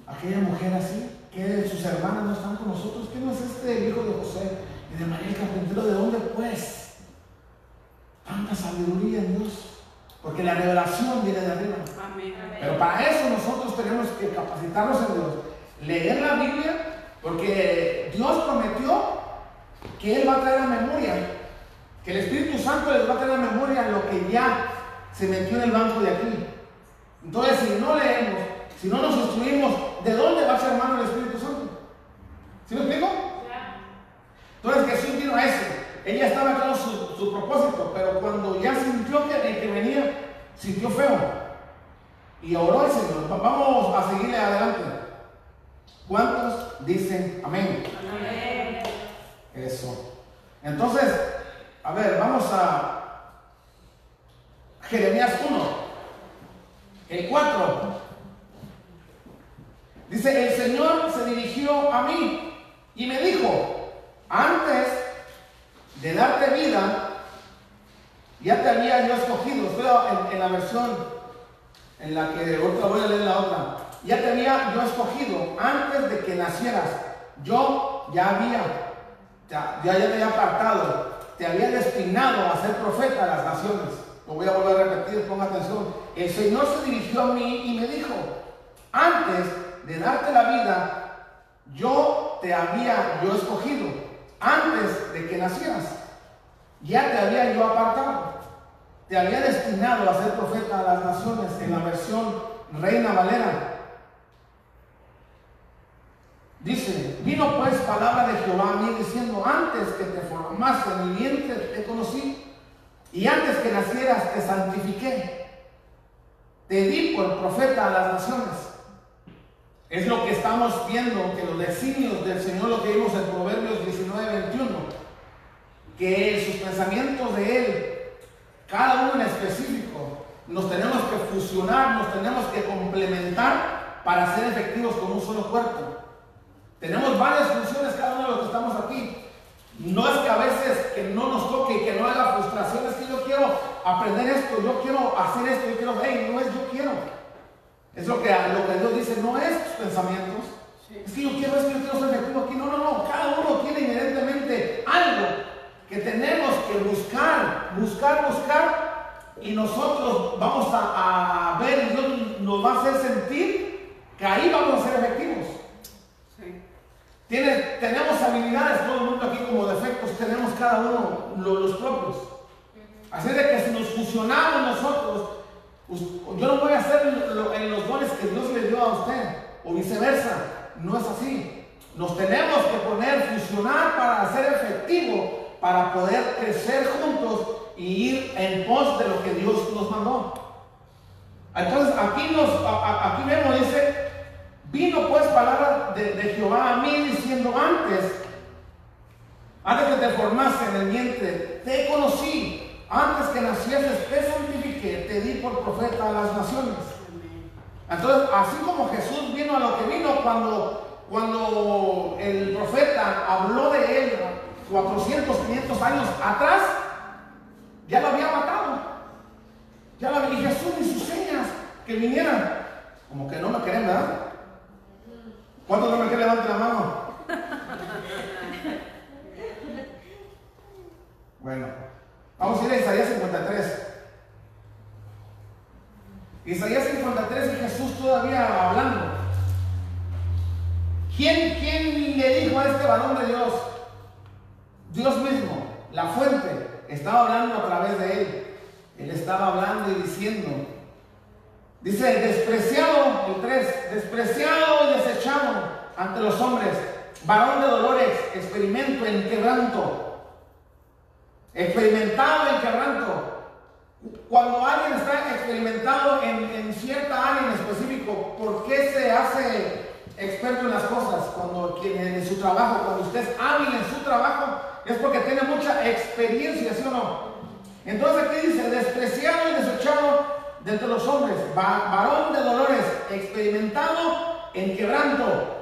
aquella mujer así, que sus hermanas no están con nosotros, que no es este hijo de José y de María el carpintero, ¿de dónde pues? Tanta sabiduría en Dios, porque la revelación viene de arriba. Amén. Pero para eso nosotros tenemos que capacitarnos en Dios, leer la Biblia, porque Dios prometió que Él va a traer a memoria, que el Espíritu Santo les va a traer a memoria lo que ya se metió en el banco de aquí. Entonces, si no leemos, si no nos instruimos, ¿de dónde va a ser hermano el Espíritu Santo? ¿Sí me explico? Entonces Jesús vino a eso. Ella estaba claro su, propósito, pero cuando ya sintió que el que venía, sintió feo. Y oró al Señor. Va- Vamos a seguirle adelante. ¿Cuántos dicen amén? Eso. Entonces, a ver, vamos a Jeremías 1, el 4. Dice, el Señor se dirigió a mí y me dijo, antes de darte vida, ya te había yo escogido. Estoy en, la versión en la que otra voy a leer la otra. Ya te había yo escogido antes de que nacieras. Yo ya había, ya, ya, te había apartado, te había destinado a ser profeta a las naciones. Lo voy a volver a repetir, ponga atención. El Señor se dirigió a mí y me dijo, antes de darte la vida, yo te había yo escogido, antes de que nacieras. Ya te había yo apartado. te había destinado a ser profeta a las naciones en la versión Reina Valera. Dice, vino pues palabra de Jehová a mí diciendo, antes que te formase en vientre te conocí, y antes que nacieras te santifiqué, te di por profeta a las naciones. Es lo que estamos viendo, que los designios del Señor, lo que vimos en Proverbios 19, 21, que sus pensamientos de Él, cada uno en específico, nos tenemos que fusionar, nos tenemos que complementar para ser efectivos con un solo cuerpo. Tenemos varias funciones cada uno de los que estamos aquí. No es que a veces que no nos toque y que no haya frustraciones, que yo quiero aprender esto, yo quiero hacer esto, yo quiero, hey, no es yo quiero. Es lo que, lo que Dios dice, no es tus pensamientos. Es que yo quiero esto, yo quiero ser efectivo aquí. No, no, no. Cada uno tiene inherentemente algo que tenemos que buscar, buscar, buscar. Y nosotros vamos a, a ver y Dios nos va a hacer sentir que ahí vamos a ser efectivos. Sí. Tiene, tenemos habilidades, todo el mundo aquí como defectos, tenemos cada uno lo- los propios. Así de que si nos fusionamos nosotros, yo no voy a hacer en los dones que Dios le dio a usted, o viceversa, no es así. Nos tenemos que poner, fusionar para ser efectivo, para poder crecer juntos y ir en pos de lo que Dios nos mandó. Entonces aquí, nos, aquí vemos, dice, vino pues palabra de, de Jehová a mí diciendo antes, antes que te formase en el vientre, te conocí, antes que nacieses te santifiqué, te di por profeta a las naciones. Entonces, así como Jesús vino a lo que vino cuando, cuando el profeta habló de él 400, 500 años atrás, ya lo había matado. Ya lo y Jesús ni sus señas que vinieran. Como que no me creen, ¿verdad? ¿Cuántos no me quieren levanten la mano? *laughs* Bueno, vamos a ir a Isaías 53. Isaías 53 y Jesús todavía hablando. ¿Quién, ¿Quién le dijo a este varón de Dios? Dios mismo, la fuente, estaba hablando a través de él. Él estaba hablando y diciendo. Dice, despreciado, el 3, despreciado y desechado ante los hombres, varón de dolores, experimento en quebranto, experimentado en quebranto. Cuando alguien está experimentado en, en cierta área en específico, ¿por qué se hace experto en las cosas? Cuando quien en su trabajo, cuando usted es hábil en su trabajo, es porque tiene mucha experiencia, ¿sí o no? Entonces aquí dice, despreciado y desechado de entre los hombres, va- varón de dolores, experimentado en quebranto.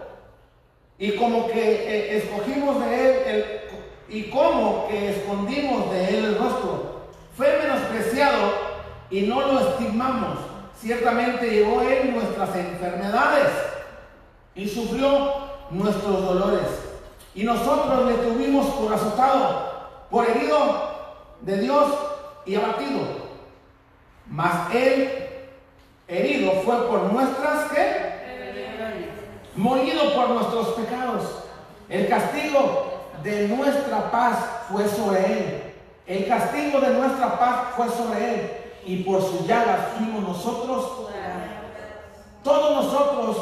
Y como que eh, escogimos de él el- y como que escondimos de él el rostro. Fue menospreciado y no lo estimamos. Ciertamente llevó él nuestras enfermedades y sufrió nuestros dolores. Y nosotros le tuvimos por azotado, por herido de Dios y abatido. Mas él herido fue por nuestras ¿qué? molido por nuestros pecados. El castigo de nuestra paz fue sobre él. El castigo de nuestra paz fue sobre él. Y por sus llagas fuimos nosotros. Todos nosotros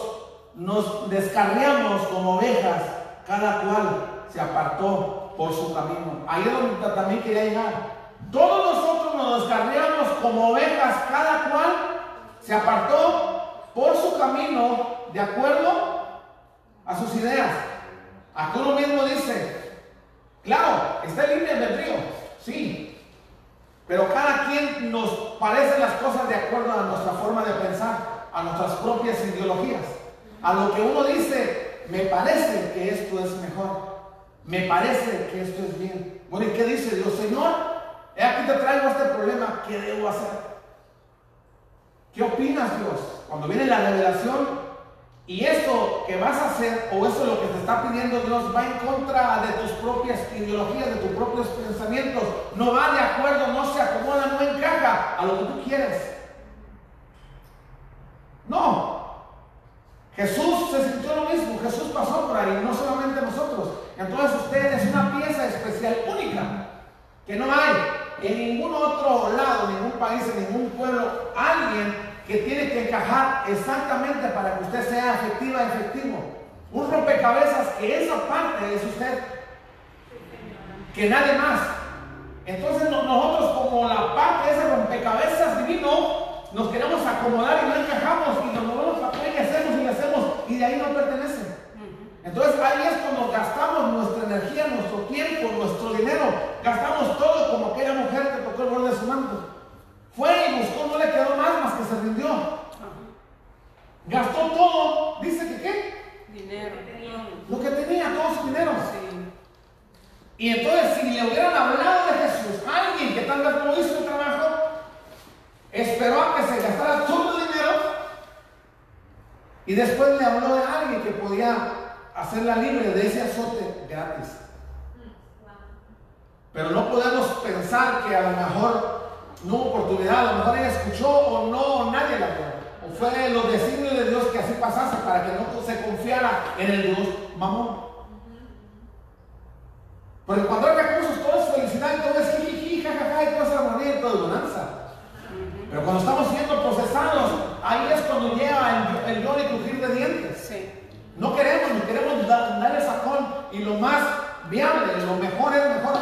nos descarriamos como ovejas. Cada cual se apartó por su camino. Ahí es donde también quería llegar. Todos nosotros nos descarriamos como ovejas. Cada cual se apartó por su camino de acuerdo a sus ideas. Aquí uno mismo dice, claro, está el libre albedrío, sí, pero cada quien nos parece las cosas de acuerdo a nuestra forma de pensar, a nuestras propias ideologías. A lo que uno dice, me parece que esto es mejor, me parece que esto es bien. Bueno, ¿y qué dice Dios? Señor, aquí te traigo este problema, ¿qué debo hacer? ¿Qué opinas Dios? Cuando viene la revelación y esto que vas a hacer o eso lo que te está pidiendo Dios va en contra de tus propias ideologías, de tus propios pensamientos, no va de acuerdo, no se acomoda, no encaja a lo que tú quieres. No. Jesús se sintió lo mismo, Jesús pasó por ahí, no solamente nosotros. Entonces usted es una pieza especial, única, que no hay. en ningún otro lado, ningún país, en ningún pueblo, alguien que tiene que encajar exactamente para que usted sea efectiva, efectivo. Un rompecabezas que esa parte es usted, que nadie más. Entonces no- nosotros como la parte de ese rompecabezas divino, nos queremos acomodar y no encajamos y nos movemos para acá y hacemos y hacemos y de ahí no pertenece. Entonces ahí es cuando gastamos nuestra energía, nuestro tiempo, nuestro dinero, gastamos todo como aquella mujer que tocó el borde de su manto. Fue y buscó, no le quedó más más que se rindió. Gastó todo, dice que qué, Dinero. lo que tenía, todo su dinero. Sí. Y entonces si le hubieran hablado de Jesús, alguien que tal vez no hizo el trabajo, esperó a que se gastara todo el dinero y después le habló de alguien que podía hacerla libre de ese azote gratis. Pero no podemos pensar que a lo mejor no hubo oportunidad, a lo mejor ella escuchó o no, o nadie la vio. O fue los designios de Dios que así pasase para que no se confiara en el Dios mamón. Porque cuando hay recursos, todo es felicidad todo es jiji, jajaja y todo es armonía y todo es bonanza. Pero cuando estamos siendo procesados, ahí es cuando llega el, el lloro y crujir de dientes. Sí. No queremos, ni queremos da- dar el sacón y lo más viable, lo mejor es mejor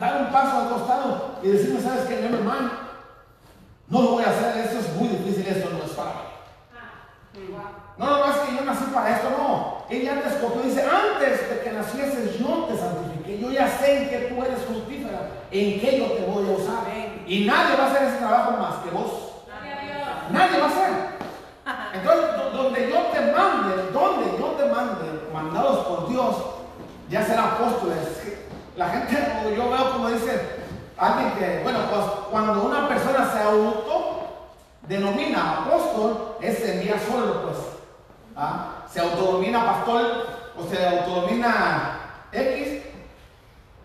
dar un paso al costado y decirme, ¿sabes qué? Never mind. No lo voy a hacer, esto es muy difícil, esto no es para mí. No, no, no, es que yo nací para esto, no. Ella antes escogió, dice, antes de que nacieses yo te santifiqué. Yo ya sé en que tú eres fructífera, en qué yo te voy a usar. Y nadie va a hacer ese trabajo más que vos. Nadie va a hacer. Entonces, do- donde yo te mande, donde yo te mande, mandados por Dios, ya serán apóstoles. La gente, yo veo como dice alguien que, bueno, pues cuando una persona se auto denomina apóstol, es se envía solo, pues. ¿ah? Se autodomina pastor o se autodomina X.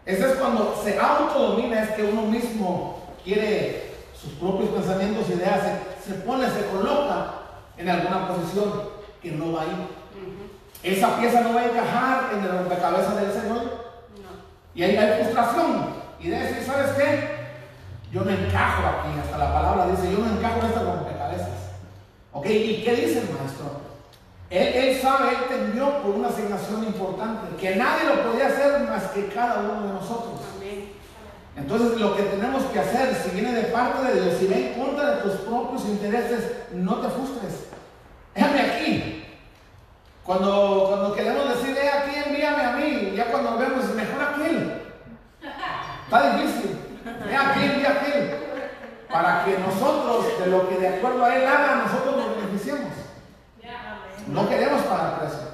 Ese es cuando se autodomina, es que uno mismo quiere sus propios pensamientos, ideas, se, se pone, se coloca en alguna posición que no va a ir. Esa pieza no va a encajar en el rompecabezas del Señor. Y ahí hay frustración. Y de decir, ¿sabes qué? Yo no encajo aquí. Hasta la palabra dice, yo no encajo en este rompecabezas. ¿Ok? ¿Y qué dice el maestro? Él, él sabe, él te envió por una asignación importante, que nadie lo podía hacer más que cada uno de nosotros. Entonces lo que tenemos que hacer, si viene de parte de Dios, si va en contra de tus propios intereses, no te frustres. Déjame aquí. Cuando, cuando queremos decir, eh, aquí envíame a mí, ya cuando vemos, mejor aquel. Está difícil. Eh, aquí, envía a aquel. Para que nosotros, de lo que de acuerdo a él haga, nosotros nos beneficiemos. No queremos pagar precio.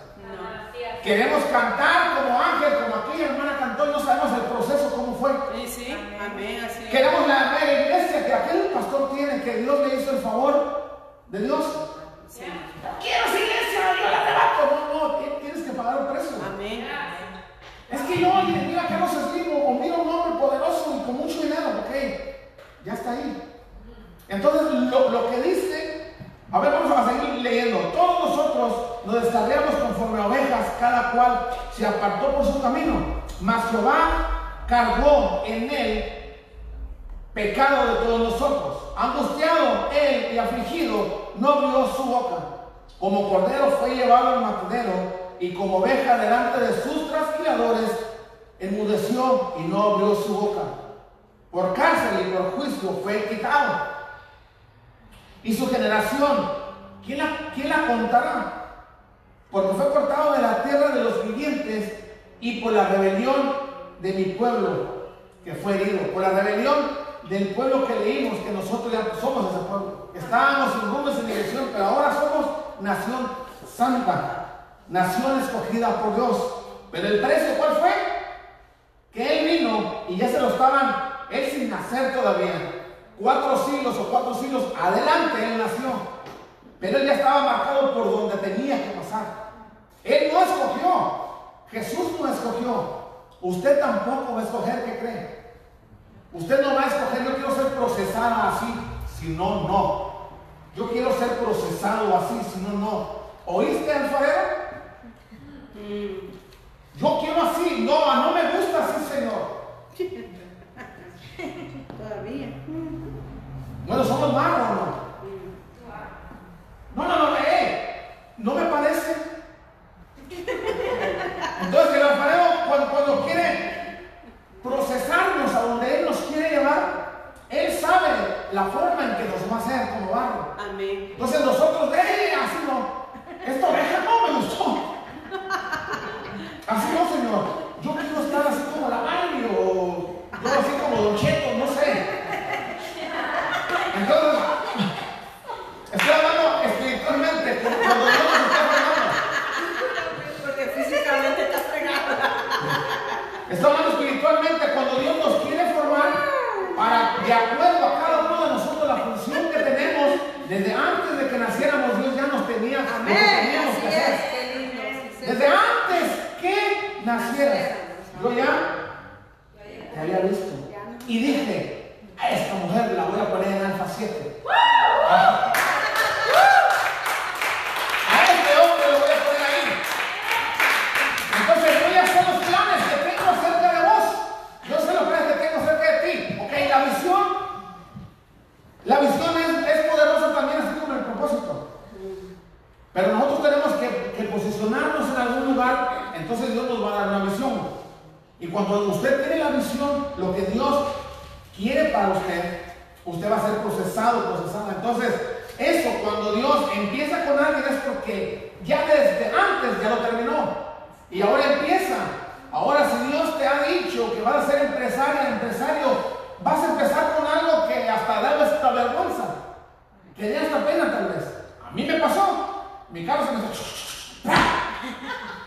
Queremos cantar como ángel, como aquella hermana cantó y no sabemos el proceso, cómo fue. Sí, sí. Amén. Así. Queremos la mega iglesia que aquel pastor tiene, que Dios le hizo el favor de Dios. Sí. Quiero esa iglesia, yo la levanto. No, no, ti- tienes que pagar el precio. Amén. Es que yo, oye, mira Carlos Slim o mira un hombre poderoso y con mucho dinero, ok, ya está ahí. Entonces, lo, lo que dice, a ver, vamos a seguir leyendo. Todos nosotros nos descarriamos conforme a ovejas, cada cual se apartó por su camino. Mas Jehová cargó en él pecado de todos nosotros. Angustiado él y afligido, no abrió su boca. Como cordero fue llevado al matadero y como oveja delante de sus trasquiladores, enmudeció y no abrió su boca. Por cárcel y por juicio fue quitado. Y su generación, ¿quién la, quién la contará? Porque fue cortado de la tierra de los vivientes y por la rebelión de mi pueblo que fue herido. Por la rebelión del pueblo que leímos, que nosotros ya somos ese pueblo. Estábamos sin rumbo y sin dirección, pero ahora somos nación santa, nación escogida por Dios. Pero el precio, ¿cuál fue? Que Él vino y ya se lo estaban, Él sin nacer todavía. Cuatro siglos o cuatro siglos adelante Él nació. Pero Él ya estaba marcado por donde tenía que pasar. Él no escogió. Jesús no escogió. Usted tampoco va a escoger qué cree. Usted no va a escoger, yo quiero ser procesado así, si no, no. Yo quiero ser procesado así, si no, no. ¿Oíste, alfarero? Yo quiero así, no, no me gusta así, Señor. *laughs* Todavía. Bueno, somos malos, ¿o no? No, no, no, eh, no me parece. Entonces el alfarero cuando, cuando quiere procesarnos a donde Él nos quiere llevar, Él sabe la forma en que nos va a hacer como barro. Amén. Entonces nosotros, ¡eh! Así no. Esta oreja no me gustó. Así no, Señor. Yo quiero estar así como la Barbie o yo así como Don Cheto, no sé. Entonces, estoy hablando espiritualmente, como cuando Dios nos está formando. Porque físicamente está fregado. Estoy hablando espiritualmente cuando Dios nos quiere formar para, de acuerdo a cada uno de nosotros, la función que tenemos, desde antes de que naciéramos, Dios ya nos tenía lo que Amén. teníamos Así que hacer. Qué lindo. sí, sí. Desde antes que nacieras, yo ya te había visto. Y dije, a esta mujer la voy a poner en alfa 7. A a este hombre lo voy a poner ahí. Entonces voy a hacer los planes que tengo acerca de vos. Yo sé los planes que tengo acerca de ti. Ok, la visión. La visión es, es poderosa también así como el propósito. Pero nosotros tenemos que, posicionarnos en algún lugar, entonces Dios nos va a dar una visión. Y cuando usted tiene la visión, lo que Dios quiere para usted, usted va a ser procesado, procesada. Entonces, eso cuando Dios empieza con alguien es porque ya desde antes ya lo terminó. Y ahora empieza. Ahora si Dios te ha dicho que vas a ser empresaria, empresario, vas a empezar con algo que hasta da esta vergüenza. Que ya hasta pena tal vez. A mí me pasó. Mi carro se me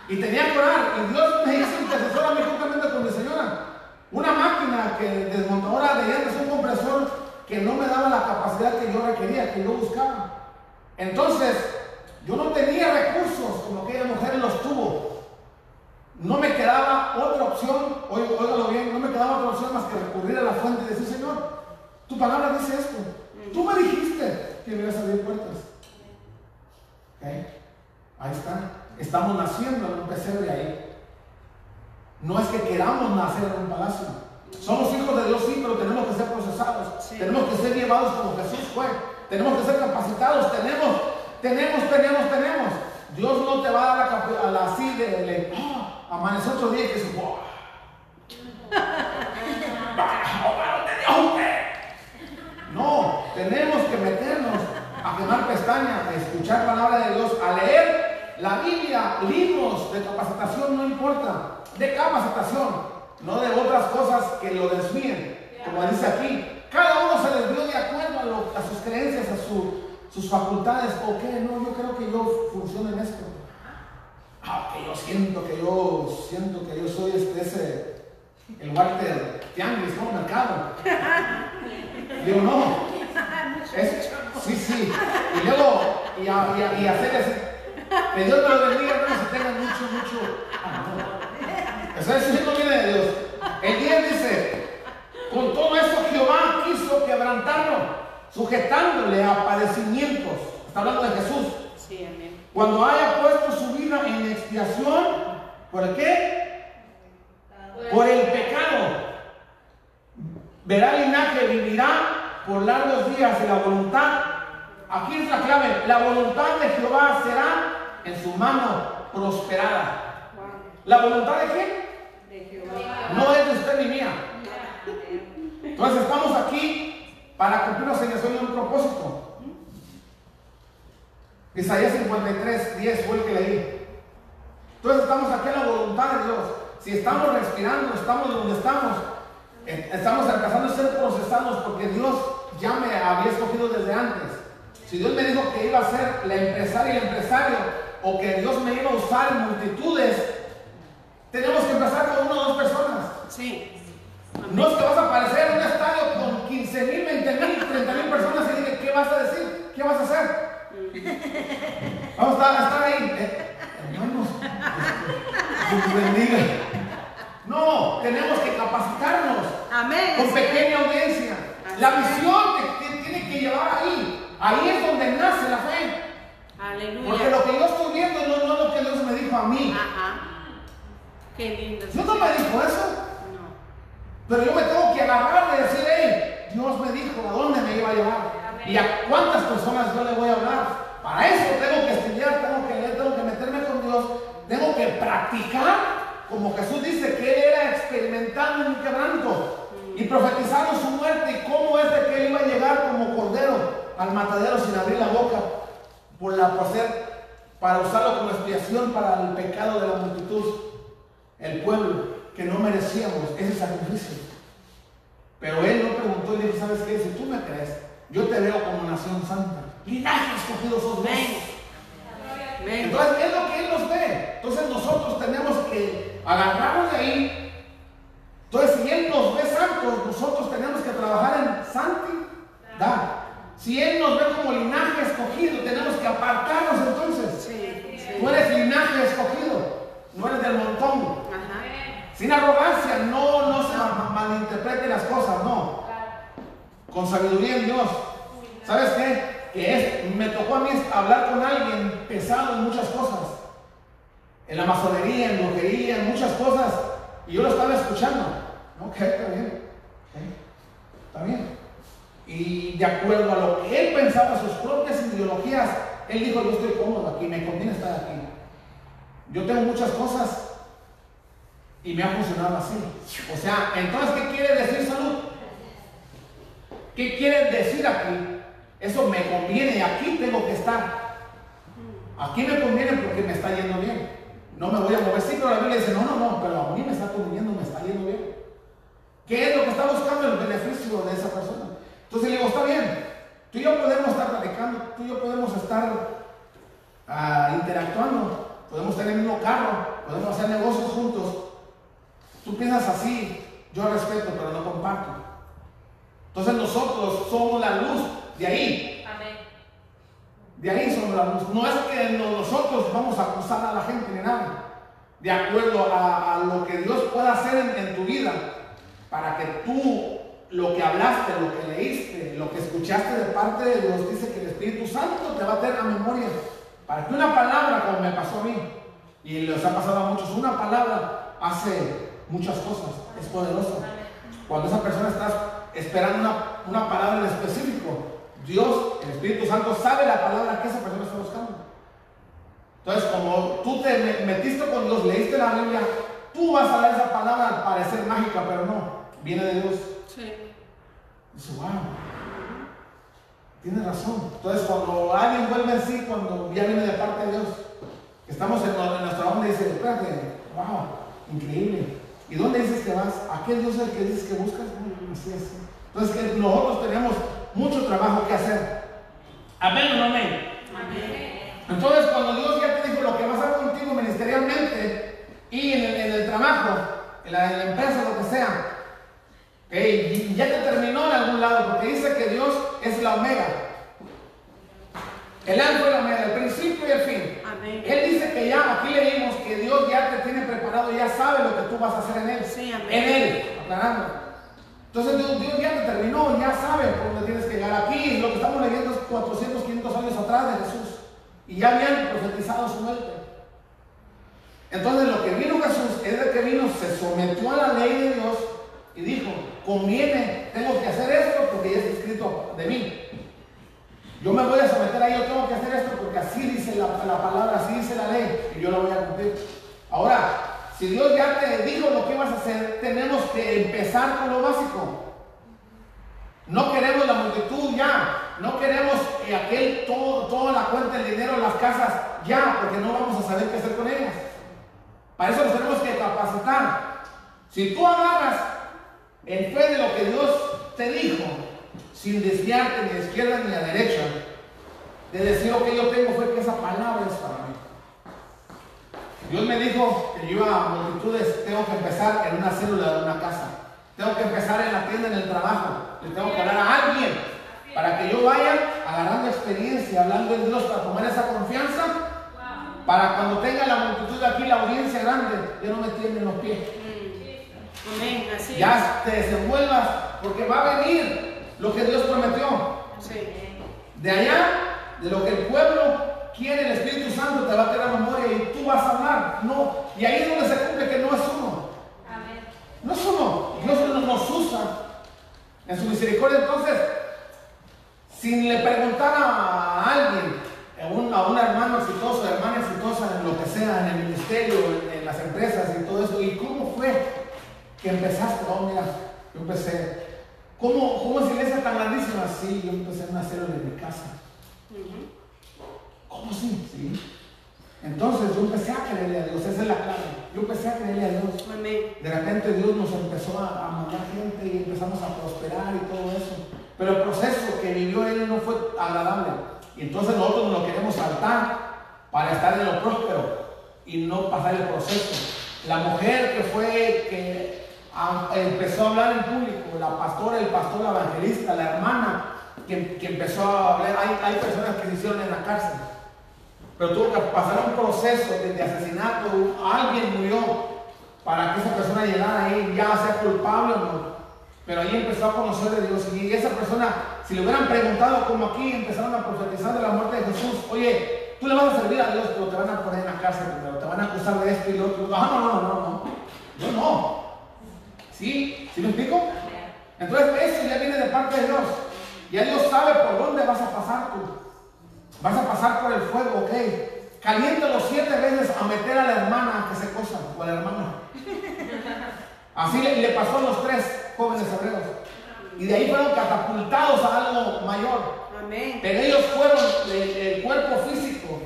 y tenía que orar. Y Dios me hizo intercesor a mí juntamente con mi señora. Una máquina que desmontadora de llantas, un compresor que no me daba la capacidad que yo requería, que yo buscaba. Entonces, yo no tenía recursos como aquella mujer los tuvo. No me quedaba otra opción, óigalo bien, no me quedaba otra opción más que recurrir a la fuente y decir, Señor, tu palabra dice esto. Tú me dijiste que me ibas a abrir puertas. ¿Ok? Ahí está. Estamos un pesebre ahí. No es que queramos nacer en un palacio. Somos hijos de Dios, sí, pero tenemos que ser procesados. Sí. Tenemos que ser llevados como Jesús fue. Tenemos que ser capacitados. Tenemos, tenemos, tenemos, tenemos. Dios no te va a dar la, a la así de, de- ah, amanecer otro día y que se wow. No, tenemos que meternos a quemar pestañas, a escuchar palabra de Dios, a leer la Biblia, libros de capacitación, no importa, de capacitación, no de otras cosas que lo desvíen, como dice aquí. Cada uno se desvió de acuerdo a, lo- a sus creencias, a su- sus facultades. ¿O qué? No, yo creo que yo funciono en esto. Ah, que yo siento que yo siento que yo soy este, ese, el Walter Tianguis, ¿no? Mercado. Digo, no. *laughs* Es- sí, sí. Y luego, y, a, y, a- y hacer. Que *laughs* Dios me lo bendiga, hermanos, y tengan mucho, mucho. amor. Eso, eso sí no viene de Dios. El 10 dice, con todo esto Jehová quiso quebrantarlo, sujetándole a padecimientos. Está hablando de Jesús. Sí, amén. Cuando haya puesto su vida en expiación, ¿por qué? Por el pecado. Verá el linaje, vivirá por largos días y la voluntad. Aquí es la clave. La voluntad de Jehová será en su mano prosperada. ¿La voluntad de quién? De Jehová. No es de usted ni mía. Entonces estamos aquí para cumplir una asignación y un propósito. Isaías 53, 10 fue el que leí. Entonces estamos aquí en la voluntad de Dios. Si estamos respirando, estamos donde estamos, eh, estamos empezando a ser procesados porque Dios ya me había escogido desde antes. Si Dios me dijo que iba a ser la empresaria y el empresario, o que Dios me iba a usar en multitudes, tenemos que empezar con una o dos personas. Sí. No es que vas a aparecer en un estadio con 15 mil, 20 mil, 30 mil personas y dije, ¿qué vas a decir? ¿Qué vas a hacer? Vamos a estar, ahí. Eh, hermanos, Dios bendiga. No, tenemos que capacitarnos Amén. con pequeña audiencia. La visión te, te tiene que llevar ahí. Ahí es donde nace la fe. Aleluya. Porque lo que yo estoy viendo no, no es lo que Dios me dijo a mí. Ajá. Qué lindo. Dios no me dijo eso. No. Pero yo me tengo que agarrar y decir, hey, Dios me dijo a dónde me iba a llevar y a cuántas personas yo le voy a hablar. Para eso tengo que estudiar, tengo que leer, tengo que meterme con Dios, tengo que practicar, como Jesús dice que él era experimentado en un quebranto y profetizaron su muerte y cómo es de que él iba a llegar como cordero al matadero sin abrir la boca por la por ser- para usarlo como expiación para el pecado de la multitud, el pueblo que no merecíamos ese sacrificio. Pero él no preguntó y dijo, ¿sabes qué? Si tú me crees, yo te veo como nación santa. Linaje escogido sos. Entonces es lo que Él nos ve. Entonces nosotros tenemos que agarrarnos de ahí. Entonces si Él nos ve santos, nosotros tenemos que trabajar en santidad. Si Él nos ve como linaje escogido, tenemos que apartarnos entonces. Sí, sí. Tú eres linaje escogido, no eres del montón. Ajá. Sin arrogancia, no, no se ma- malinterpreten las cosas, no. Con sabiduría en Dios. ¿Sabes qué? Que es, me tocó a mí hablar con alguien pesado en muchas cosas. En la masonería, en brujería, en muchas cosas. Y yo lo estaba escuchando. Ok, está bien. ok, Está bien. Y de acuerdo a lo que él pensaba, sus propias ideologías, él dijo, yo estoy cómodo aquí, me conviene estar aquí. Yo tengo muchas cosas y me ha funcionado así. O sea, entonces, ¿qué quiere decir salud? ¿Qué quiere decir aquí? Eso me conviene aquí tengo que estar. Aquí me conviene porque me está yendo bien. No me voy a mover. Sí, pero la Biblia dice, no, no, no, pero a mí me está conveniendo, me está yendo bien. ¿Qué es lo que está buscando el beneficio de esa persona? Entonces le digo, está bien, tú y yo podemos estar platicando, tú y yo podemos estar ah, interactuando, podemos tener el mismo carro, podemos hacer negocios juntos. Tú piensas así, yo respeto, pero no comparto. Entonces nosotros somos la luz de ahí. Amén. De ahí somos la luz. No es que no- nosotros vamos a acusar a la gente ni nada. De acuerdo a, a lo que Dios pueda hacer en, en tu vida, para que tú lo que hablaste, lo que leíste, lo que escuchaste de parte de Dios, dice que el Espíritu Santo te va a tener a memoria. Para que una palabra, como me pasó a mí, y les ha pasado a muchos, una palabra hace muchas cosas, es poderosa. Cuando esa persona está esperando una, una palabra en específico, Dios, el Espíritu Santo, sabe la palabra que esa persona está buscando. Entonces, como tú te me- metiste con Dios, leíste la Biblia, tú vas a dar esa palabra al parecer mágica, pero no, viene de Dios. Dice, wow, tienes razón. Entonces, cuando alguien vuelve en sí, cuando ya viene de parte de Dios, estamos en, en nuestra onda y dice, espérate, wow, increíble. ¿Y dónde dices que vas? ¿A qué Dios es el que dices que buscas? Así es. Entonces, que nosotros tenemos mucho trabajo que hacer. Amén o no amén. Entonces, cuando Dios ya te dijo lo que va a hacer contigo ministerialmente y en el, en el trabajo, en la, en la empresa, lo que sea, ok, y ya te terminó en algún lado, porque dice que Dios es la omega. El alfa y la omega, el principio y el fin. Amén. Él dice que ya, aquí leímos que Dios ya te tiene preparado, ya sabe lo que tú vas a hacer en Él. Sí, amén. En Él, aclarando. Entonces Dios, Dios ya te terminó, ya sabe por dónde tienes que llegar. Aquí lo que estamos leyendo es 400, 500 años atrás de Jesús. Y ya habían profetizado su muerte. Entonces lo que vino Jesús es de que vino, se sometió a la ley de Dios y dijo, conviene, tengo que hacer esto porque ya es escrito de mí. Yo me voy a someter a ello, tengo que hacer esto porque así dice la, la palabra, así dice la ley y yo lo voy a cumplir. Ahora, si Dios ya te dijo lo que vas a hacer, tenemos que empezar con lo básico. No queremos la multitud ya, no queremos aquel, todo, toda la cuenta, el dinero, las casas ya, porque no vamos a saber qué hacer con ellas. Para eso nos tenemos que capacitar. Si tú agarras en fe de lo que Dios te dijo, sin desviarte ni a izquierda ni a derecha, de decir lo que yo tengo fue que esa palabra es para mí. Dios me dijo que yo iba a multitudes, tengo que empezar en una célula de una casa. Tengo que empezar en la tienda, en el trabajo. Le tengo que hablar a alguien para que yo vaya agarrando experiencia, hablando de Dios para tomar esa confianza. Para cuando tenga la multitud aquí, la audiencia grande, yo no me tiemblen los pies. Amén. Así Ya te desenvuelvas, porque va a venir lo que Dios prometió. es. Sí. De allá, de lo que el pueblo quiere, el Espíritu Santo te va a tener memoria y tú vas a hablar. No, y ahí es donde se cumple que no es uno. No es uno. Dios no nos usa. En su misericordia, entonces, sin le preguntar a alguien, a un, a un hermano exitoso, hermana exitosa, en lo que sea, en el ministerio, en, en las empresas y todo eso, ¿y cómo fue que empezaste? Oh, mira, yo empecé. ¿Cómo, cómo es iglesia tan grandísima? Sí, yo empecé en una célula en mi casa. ¿Cómo sí? Sí. Entonces yo empecé a creerle a Dios, esa es la clave. Yo empecé a creerle a Dios. Amén. De repente Dios nos empezó a, a mandar gente y empezamos a prosperar y todo eso. Pero el proceso que vivió él no fue agradable. Y entonces nosotros nos lo queremos saltar para estar en lo próspero y no pasar el proceso. La mujer que fue, que ah, empezó a hablar en público, la pastora, el pastor, la evangelista, la hermana, que, que empezó a hablar, hay, hay personas que se hicieron en la cárcel. Pero tuvo que pasar un proceso de, asesinato, alguien murió para que esa persona llegara ahí, ya sea culpable o no. Pero ahí empezó a conocer de Dios y esa persona, si le hubieran preguntado como aquí, empezaron a profetizar de la muerte de Jesús, oye, tú le vas a servir a Dios, pero te van a poner en la cárcel, pero te van a acusar de esto y lo otro. Ah, no, no, no, no, yo no. ¿Sí? ¿Sí me explico? Entonces eso ya viene de parte de Dios. Ya Dios sabe por dónde vas a pasar tú. Vas a pasar por el fuego, ok. Caliéntalo siete veces a meter a la hermana que se cosa, o a la hermana. Así le, le pasó a los tres jóvenes hebreos. Y de ahí fueron catapultados a algo mayor. Amén. Pero ellos fueron el, el cuerpo físico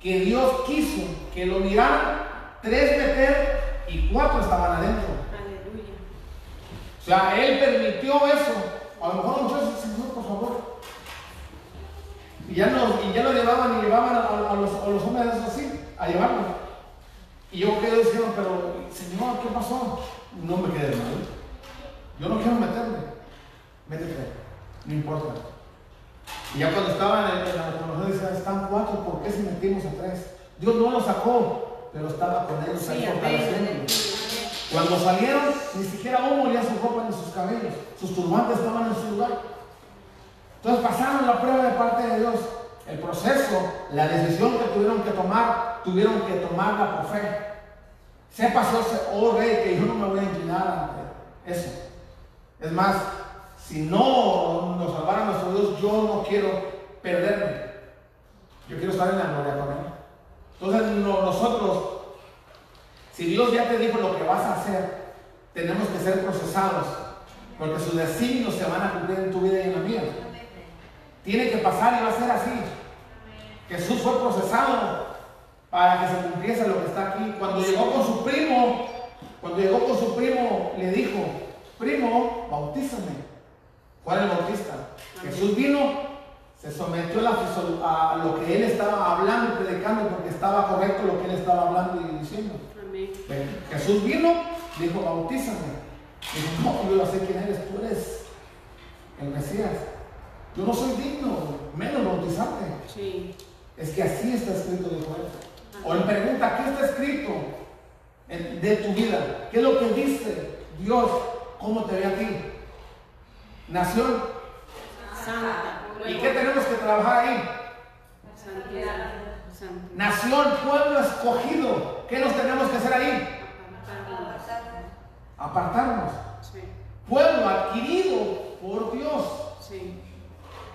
que Dios quiso que lo miraran, tres meter y cuatro estaban adentro. O sea, Él permitió eso. A lo mejor Señor, por favor. Y ya, no, y ya lo llevaban y llevaban a, a los, a los hombres así, a llevarlo. Y yo quedé diciendo, pero Señor, ¿qué pasó? No me quedé mal. Yo no quiero meterme. Métete, no importa. Y ya cuando estaban en, en la reconocida decían, están cuatro, ¿por qué si metimos a tres? Dios no los sacó, pero estaba con ellos ahí Sí. Cuando salieron, ni siquiera uno olía su ropa ni sus cabellos. Sus turbantes estaban en su lugar. Entonces pasaron la prueba de parte de Dios. El proceso, la decisión que tuvieron que tomar, tuvieron que tomarla por fe. Sepa, oh rey, que yo no me voy a inclinar ante eso. Es más, si no nos salvara nuestro Dios, yo no quiero perderme. Yo quiero estar en la gloria con Él. Entonces no- nosotros, si Dios ya te dijo lo que vas a hacer, tenemos que ser procesados, porque sus designios se van a cumplir en tu vida y en la mía. Tiene que pasar y va a ser así. Jesús fue procesado para que se cumpliese lo que está aquí. Cuando llegó con su primo, cuando llegó con su primo, le dijo, primo, bautízame. ¿Cuál es el bautista? Jesús vino, se sometió a lo que él estaba hablando y predicando porque estaba correcto lo que él estaba hablando y diciendo. Jesús vino, dijo, bautízame. Dijo, no, yo ya sé quién eres, tú eres el Mesías. Yo no soy digno, menos bautizarte. Sí. Es que así está escrito, dijo él. O él pregunta, ¿qué está escrito en- de tu vida? ¿Qué es lo que dice Dios? ¿Cómo te ve a ti? Nación. Santa. ¿Y qué tenemos que trabajar ahí? Santidad. Nación, pueblo escogido. ¿Qué nos tenemos que hacer ahí? Apartarnos. Sí. Pueblo adquirido por Dios. Sí.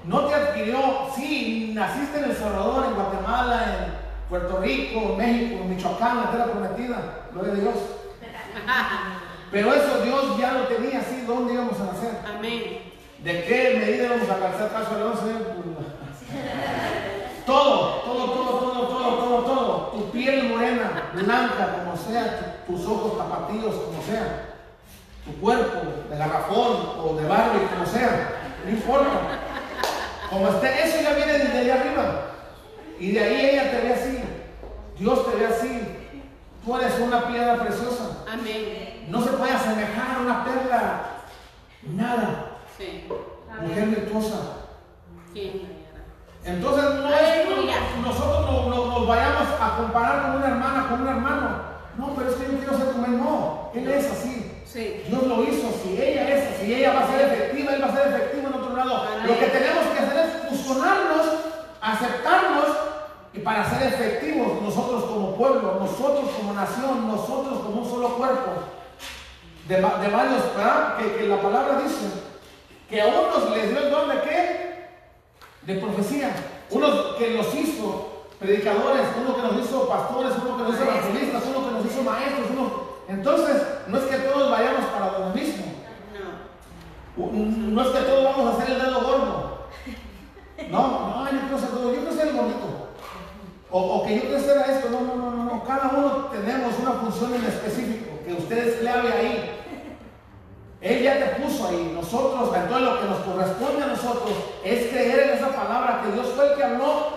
No te adquirió, sí, naciste en El Salvador, en Guatemala, en Puerto Rico, México, Michoacán, la tierra prometida, gloria a Dios. *laughs* Pero eso Dios ya lo tenía así, ¿dónde íbamos a nacer? Amén. ¿De qué medida íbamos a calzar caso al 11? Todo, todo, todo, todo, todo, todo, todo. Tu piel morena, blanca, como sea, tu- tus ojos tapatíos, como sea. Tu cuerpo de garrafón o de barro, como sea. No importa. Como esté, eso ya viene desde allá arriba. Y de ahí ella te ve así. Dios te ve así. Tú eres una piedra preciosa. Amén. No se puede asemejar a una perla. Nada. Sí. Mujer virtuosa. ¿Quién me hallará? Entonces no es que nosotros no- no- nos vayamos a comparar con una hermana, con un hermano. No, pero es que yo quiero ser como él. No, él es así. Sí. Dios lo hizo, si ella es así, ella va a ser efectiva, él va a ser efectivo en otro lado. Lo que tenemos que hacer es fusionarnos, aceptarnos y para ser efectivos nosotros como pueblo, nosotros como nación, nosotros como un solo cuerpo. De, de varios, ¿verdad? Que, que la palabra dice Que a unos les dio el don de qué? De profecía. Unos que los hizo predicadores, uno que nos hizo pastores, uno que nos hizo evangelistas, uno que nos hizo maestros, uno. Entonces, no es que todos vayamos para lo mismo. No. No es que todos vamos a hacer el dedo gordo. No, no, yo quiero ser todo, yo quiero ser el bonito. O, o que yo quiero ser a esto, no, no, no, no, no. Cada uno tenemos una función en específico, que usted es clave ahí. Él ya te puso ahí. Nosotros, entonces lo que nos corresponde a nosotros es creer en esa palabra que Dios fue el que habló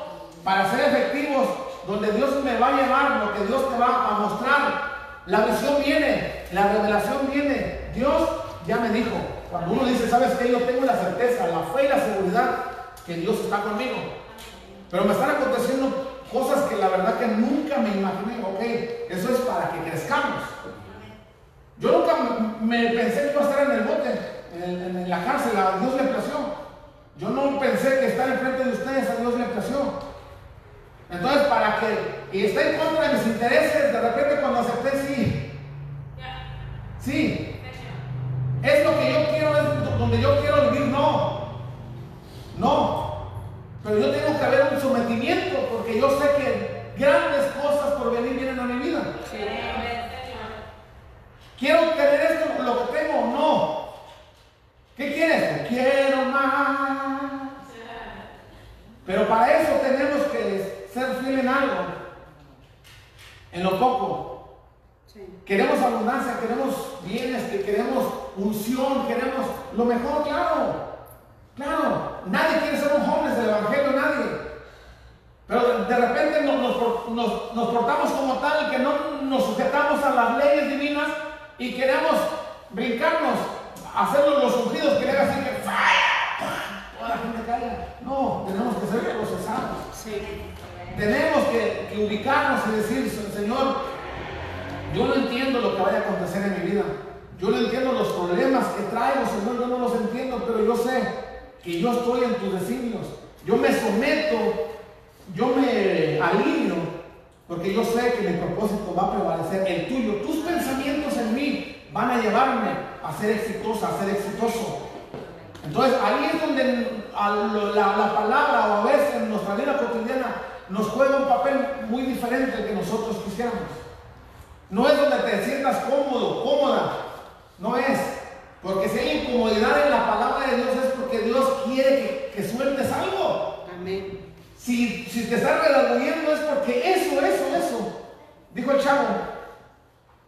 para ser efectivos, donde Dios me va a llevar, lo que Dios te va a mostrar. La visión viene, la revelación viene. Dios ya me dijo. Cuando uno dice, ¿sabes qué? Yo tengo la certeza, la fe y la seguridad que Dios está conmigo. Pero me están aconteciendo cosas que la verdad que nunca me imaginé. Ok, eso es para que crezcamos. Yo nunca me pensé que iba a estar en el bote, en, la cárcel, a Dios le plació. Yo no pensé que estar enfrente de ustedes a Dios le plació. Entonces, para que, y está en contra de mis intereses, de repente cuando acepté, sí. Sí. Es lo que yo quiero, es donde yo quiero vivir, no. No. Pero yo tengo que haber un sometimiento, porque yo sé que grandes cosas por venir vienen a mi vida. Sí. ¿Quiero tener esto, lo que tengo? No. ¿Qué quieres? Quiero más. Pero para eso tenemos que ser fiel en algo. En lo poco. Sí. Queremos abundancia, queremos bienes, que queremos unción, queremos lo mejor, claro. Claro. Nadie quiere ser un homeless del evangelio, nadie. Pero de, repente nos, nos nos- nos portamos como tal que no nos sujetamos a las leyes divinas y queremos brincarnos, hacernos los ungidos, querer así que ¡fire! toda la gente caiga. No, tenemos que ser procesados. Sí. Tenemos que, que ubicarnos y decir, "Se- Señor, yo no entiendo lo que vaya a acontecer en mi vida. Yo no entiendo los problemas que traigo, Señor, yo no los entiendo, pero yo sé que yo estoy en tus designios. Yo me someto, yo me alineo, porque yo sé que mi propósito va a prevalecer, el tuyo. Tus pensamientos en mí van a llevarme a ser exitosa, a ser exitoso. Entonces ahí es donde la palabra o a veces en nuestra vida cotidiana nos juega un papel muy diferente al que nosotros quisiéramos. No es donde te sientas cómodo, cómoda. No es. Porque si hay incomodidad en la palabra de Dios es porque Dios quiere que, que sueltes algo. Amén. Si, si te estás redarguyendo es porque eso, eso, eso, dijo el chavo,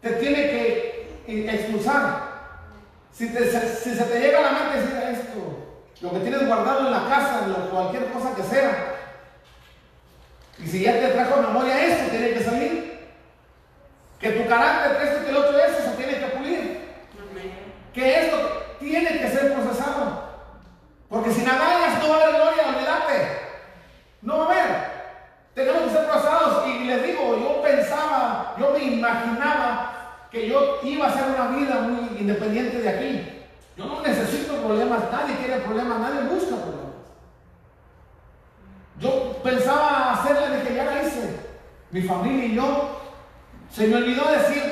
te tiene que eh, expulsar. Si, se- si te llega a la mente decir esto, lo que tienes guardado en la casa, lo- cualquier cosa que sea, y si ya te trajo a memoria eso, tiene que salir. Que tu carácter, esto, que el otro, eso se tiene que pulir. Que esto tiene que ser procesado. Porque sin agallas no va a haber gloria, olvídate. No a haber. Tenemos que ser procesados. Y les digo, yo pensaba, yo me imaginaba que yo iba a hacer una vida muy independiente de aquí. Yo no necesito problemas, nadie quiere problemas, nadie busca problemas. Yo pensaba hacerle de que ya la hice. Mi familia y yo. Se me olvidó decir,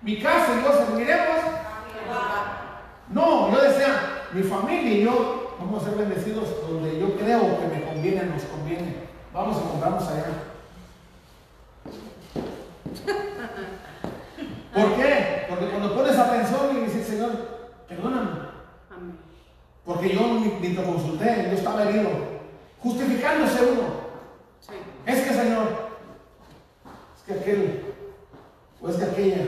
mi casa y yo serviremos. No, yo decía, mi familia y yo vamos a ser bendecidos donde yo creo que me conviene, nos Vamos a comprarnos allá. *laughs* ¿Por qué? Porque cuando pones atención y dices, Señor, perdóname. Amén. Porque yo ni, te consulté, yo estaba herido. Justificándose uno. Sí. Es que, Señor, es que aquel, o es que aquella,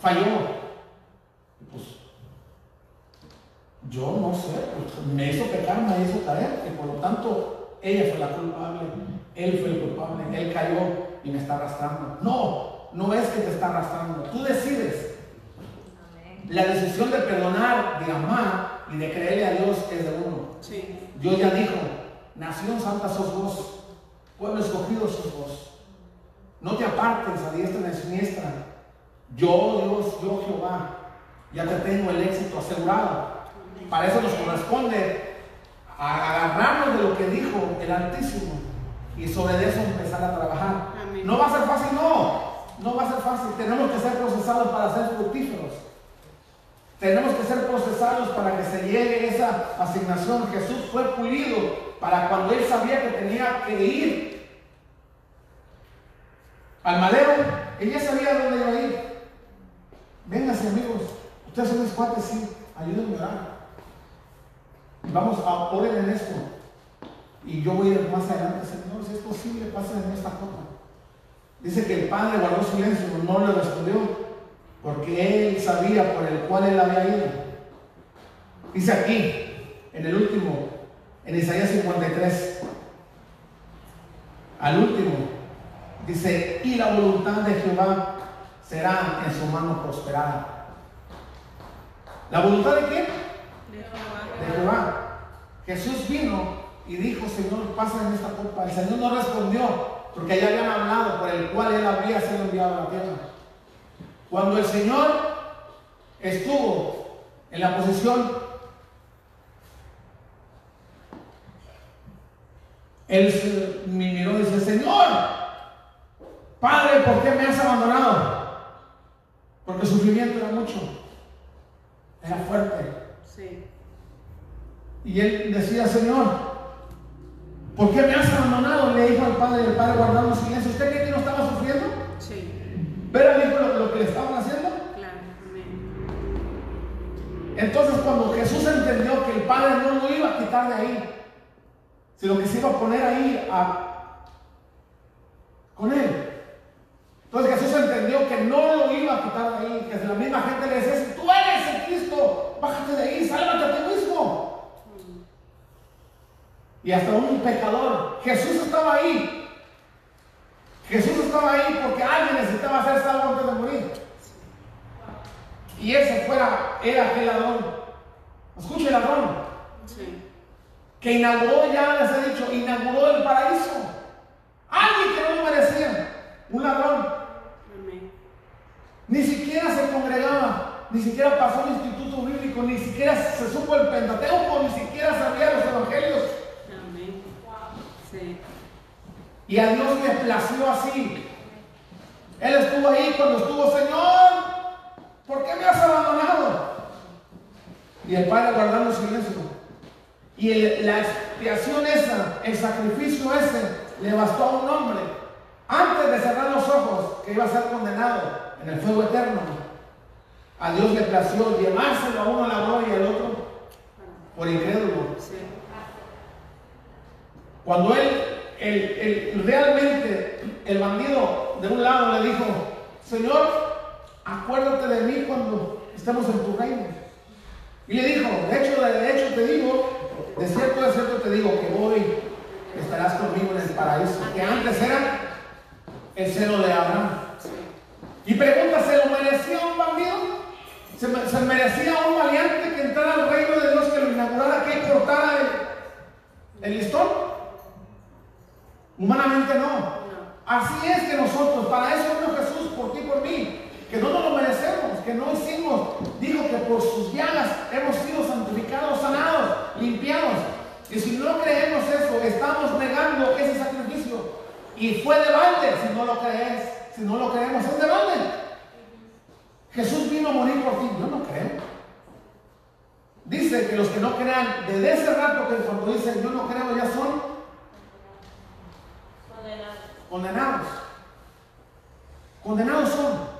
falló. Pues, yo no sé, pues, me hizo pecar, me hizo caer, y por lo tanto, ella fue la culpable, él fue el culpable, él cayó y me está arrastrando. No, no es que te está arrastrando, tú decides. La decisión de perdonar, de amar y de creerle a Dios es de uno. Sí. Dios ya dijo, nación santa sos vos, pueblo escogido sos vos. No te apartes a diestra ni a siniestra. Yo, Dios, yo Jehová, ya te tengo el éxito asegurado. Para eso nos corresponde agarrarnos de lo que dijo el Altísimo y sobre eso empezar a trabajar. Amén. No va a ser fácil, no. No va a ser fácil. Tenemos que ser procesados para ser fructíferos. Tenemos que ser procesados para que se llegue esa asignación. Jesús fue pulido para cuando él sabía que tenía que ir al madero, él ya sabía dónde iba a ir. Vénganse amigos, ustedes son mis cuates, sí, ayúdenme a orar. Vamos a orar en esto. Y yo voy a ir más adelante, Señor, si es posible, pasen en esta copa. Dice que el padre guardó silencio, no le respondió, porque él sabía por el cual él había ido. Dice aquí, en el último, en Isaías 53, al último, dice, y la voluntad de Jehová será en su mano prosperada. ¿La voluntad de quién? De Jehová. Jesús vino y dijo, Señor, pasa en esta copa. El Señor no respondió, porque ya habían hablado por el cual él había sido enviado a la tierra. Cuando el Señor estuvo en la posición, él se miró y dice, Señor, Padre, ¿por qué me has abandonado? Porque el sufrimiento era mucho, era fuerte. Sí. Y él decía, Señor, ¿por qué me has abandonado? Le dijo al padre, el padre guardando silencio. ¿Usted cree que no estaba sufriendo? Sí. ¿Pero dijo lo, lo que le estaban haciendo? Claro. Amén. Entonces cuando Jesús entendió que el Padre no lo iba a quitar de ahí, sino que se iba a poner ahí a- con él. Entonces Jesús entendió que no lo iba a quitar de ahí, que la misma gente le decía, tú eres el Cristo, bájate de ahí, sálvate a ti mismo. Y hasta un pecador, Jesús estaba ahí. Jesús estaba ahí porque alguien necesitaba ser salvo antes de morir. Y ese fuera, era aquel ladrón. Escuche el ladrón, Sí. que inauguró, ya les he dicho, inauguró el paraíso. Alguien que no lo merecía, un ladrón. Amén. Ni siquiera se congregaba, ni siquiera pasó el instituto bíblico, ni siquiera se supo el Pentateuco, ni siquiera sabía los evangelios. Amén. Sí. Y a Dios le plació así. Él estuvo ahí cuando estuvo, Señor, ¿por qué me has abandonado? Y el Padre guardando silencio. Y el- la expiación esa, el sacrificio ese, le bastó a un hombre, antes de cerrar los ojos, que iba a ser condenado en el fuego eterno. A Dios le plació llevárselo a uno a la gloria y al otro por incrédulo. Sí. Cuando él, el, el- realmente, el bandido de un lado le dijo, Señor, acuérdate de mí cuando estemos en tu reino. Y le dijo, de hecho, de, hecho te digo, de cierto, de cierto te digo que hoy estarás conmigo en el paraíso, que antes era el seno de Abraham. Y pregunta, ¿se lo merecía un bandido? ¿Se, me- se merecía un valiente que entrara al reino de Dios, que lo inaugurara, que cortara el, el listón? Humanamente no. Así es que nosotros, para eso vino Jesús, por ti por mí, que no nos lo merecemos, que no hicimos, dijo que por sus llagas hemos sido santificados, sanados, limpiados. Y si no creemos eso, estamos negando ese sacrificio. Y fue de balde, si no lo crees, si no lo creemos, es de balde. Jesús vino a morir por ti, yo no creo. Dice que los que no crean, desde ese rato que cuando dicen yo no creo, ya son condenados. Condenados son.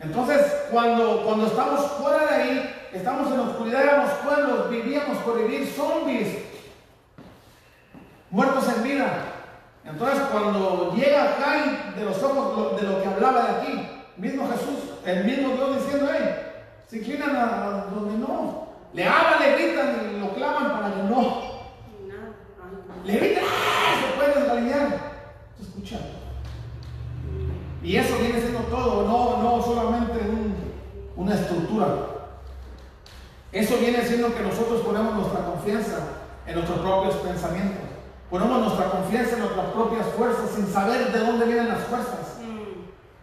Entonces, cuando, cuando estamos fuera de ahí, estamos en la oscuridad, éramos pueblos, vivíamos por vivir zombies, muertos en vida. Entonces, cuando llega acá de los ojos de lo que hablaba de aquí, mismo Jesús, el mismo Dios diciendo, hey, se inclinan a, donde no. Le hablan, le gritan y lo claman para que no. Le gritan, se puede desgaliñar. ¿Se escucha? Y eso viene siendo todo, no, no solamente un- una estructura. Eso viene siendo que nosotros ponemos nuestra confianza en nuestros propios pensamientos. Ponemos nuestra confianza en nuestras propias fuerzas sin saber de dónde vienen las fuerzas.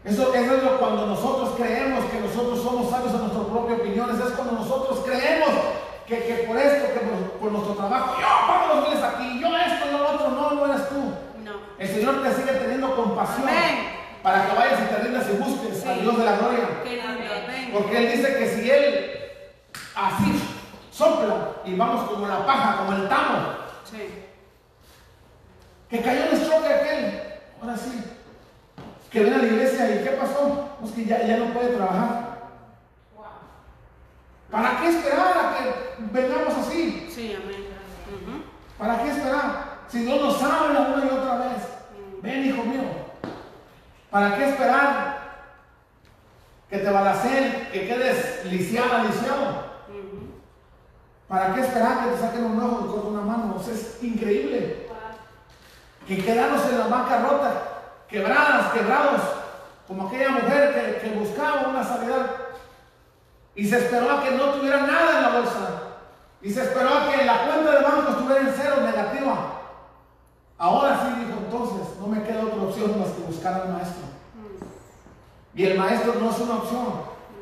Eso, eso es lo cuando nosotros creemos que nosotros somos sabios en nuestras propias opiniones. Es cuando nosotros creemos que, que por esto, que por, por nuestro trabajo, yo pago los biles aquí, yo esto, yo lo otro, no, no eres tú. No. El Señor te sigue teniendo compasión Amén. para que vayas y te rindas y busques al. Dios de la gloria. Amén. Porque Él dice que si Él así sopla y vamos como la paja, como el tamo. Sí. Que cayó en el choque aquel. Ahora sí. Que viene a la iglesia y ¿qué pasó? Pues que ya, ya no puede trabajar. ¿Para qué esperar a que vengamos así? Sí, amén. ¿Para qué esperar? Si Dios nos habla una y otra vez. Ven, hijo mío. ¿Para qué esperar que te balacen, que quedes lisiada, lisiado? ¿Para qué esperar que te saquen un ojo y corten una mano? O sea, es increíble. Que quedarnos en la bancarrota, quebradas, quebrados, como aquella mujer que, buscaba una sanidad y se esperó a que no tuviera nada en la bolsa y se esperó a que la cuenta de banco estuviera en cero, negativa. Ahora sí dijo entonces, no me queda otra opción más que buscar al maestro. Y el maestro no es una opción,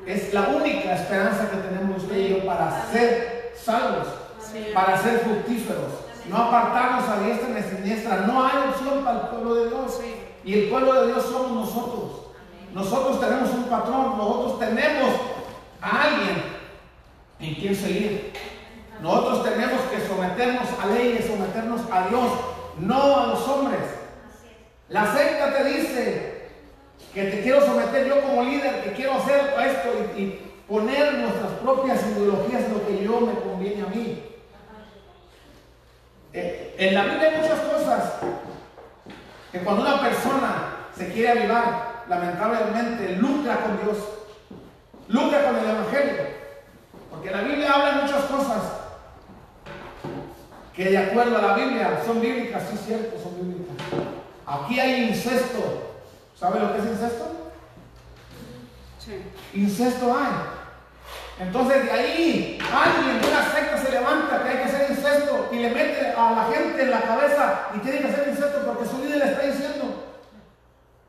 es la única esperanza que tenemos usted y yo para ser salvos, para ser fructíferos, no apartarnos a diestra ni siniestra. No hay opción para el pueblo de Dios. Y el pueblo de Dios somos nosotros. Nosotros tenemos un patrón, nosotros tenemos a alguien en quien seguir. Nosotros tenemos que someternos a leyes, someternos a Dios, no a los hombres. La secta te dice que te quiero someter yo como líder, que quiero hacer esto y, y poner nuestras propias ideologías lo que yo me conviene a mí. Eh, en la Biblia hay muchas cosas que cuando una persona se quiere avivar, lamentablemente lucra con Dios, lucra con el Evangelio. Porque la Biblia habla muchas cosas que de acuerdo a la Biblia son bíblicas, sí, cierto, son bíblicas. Aquí hay incesto. ¿Sabe lo que es incesto? Sí. Incesto hay. Entonces de ahí alguien de una secta se levanta que hay que hacer incesto y le mete a la gente en la cabeza y tiene que hacer incesto porque su líder le está diciendo.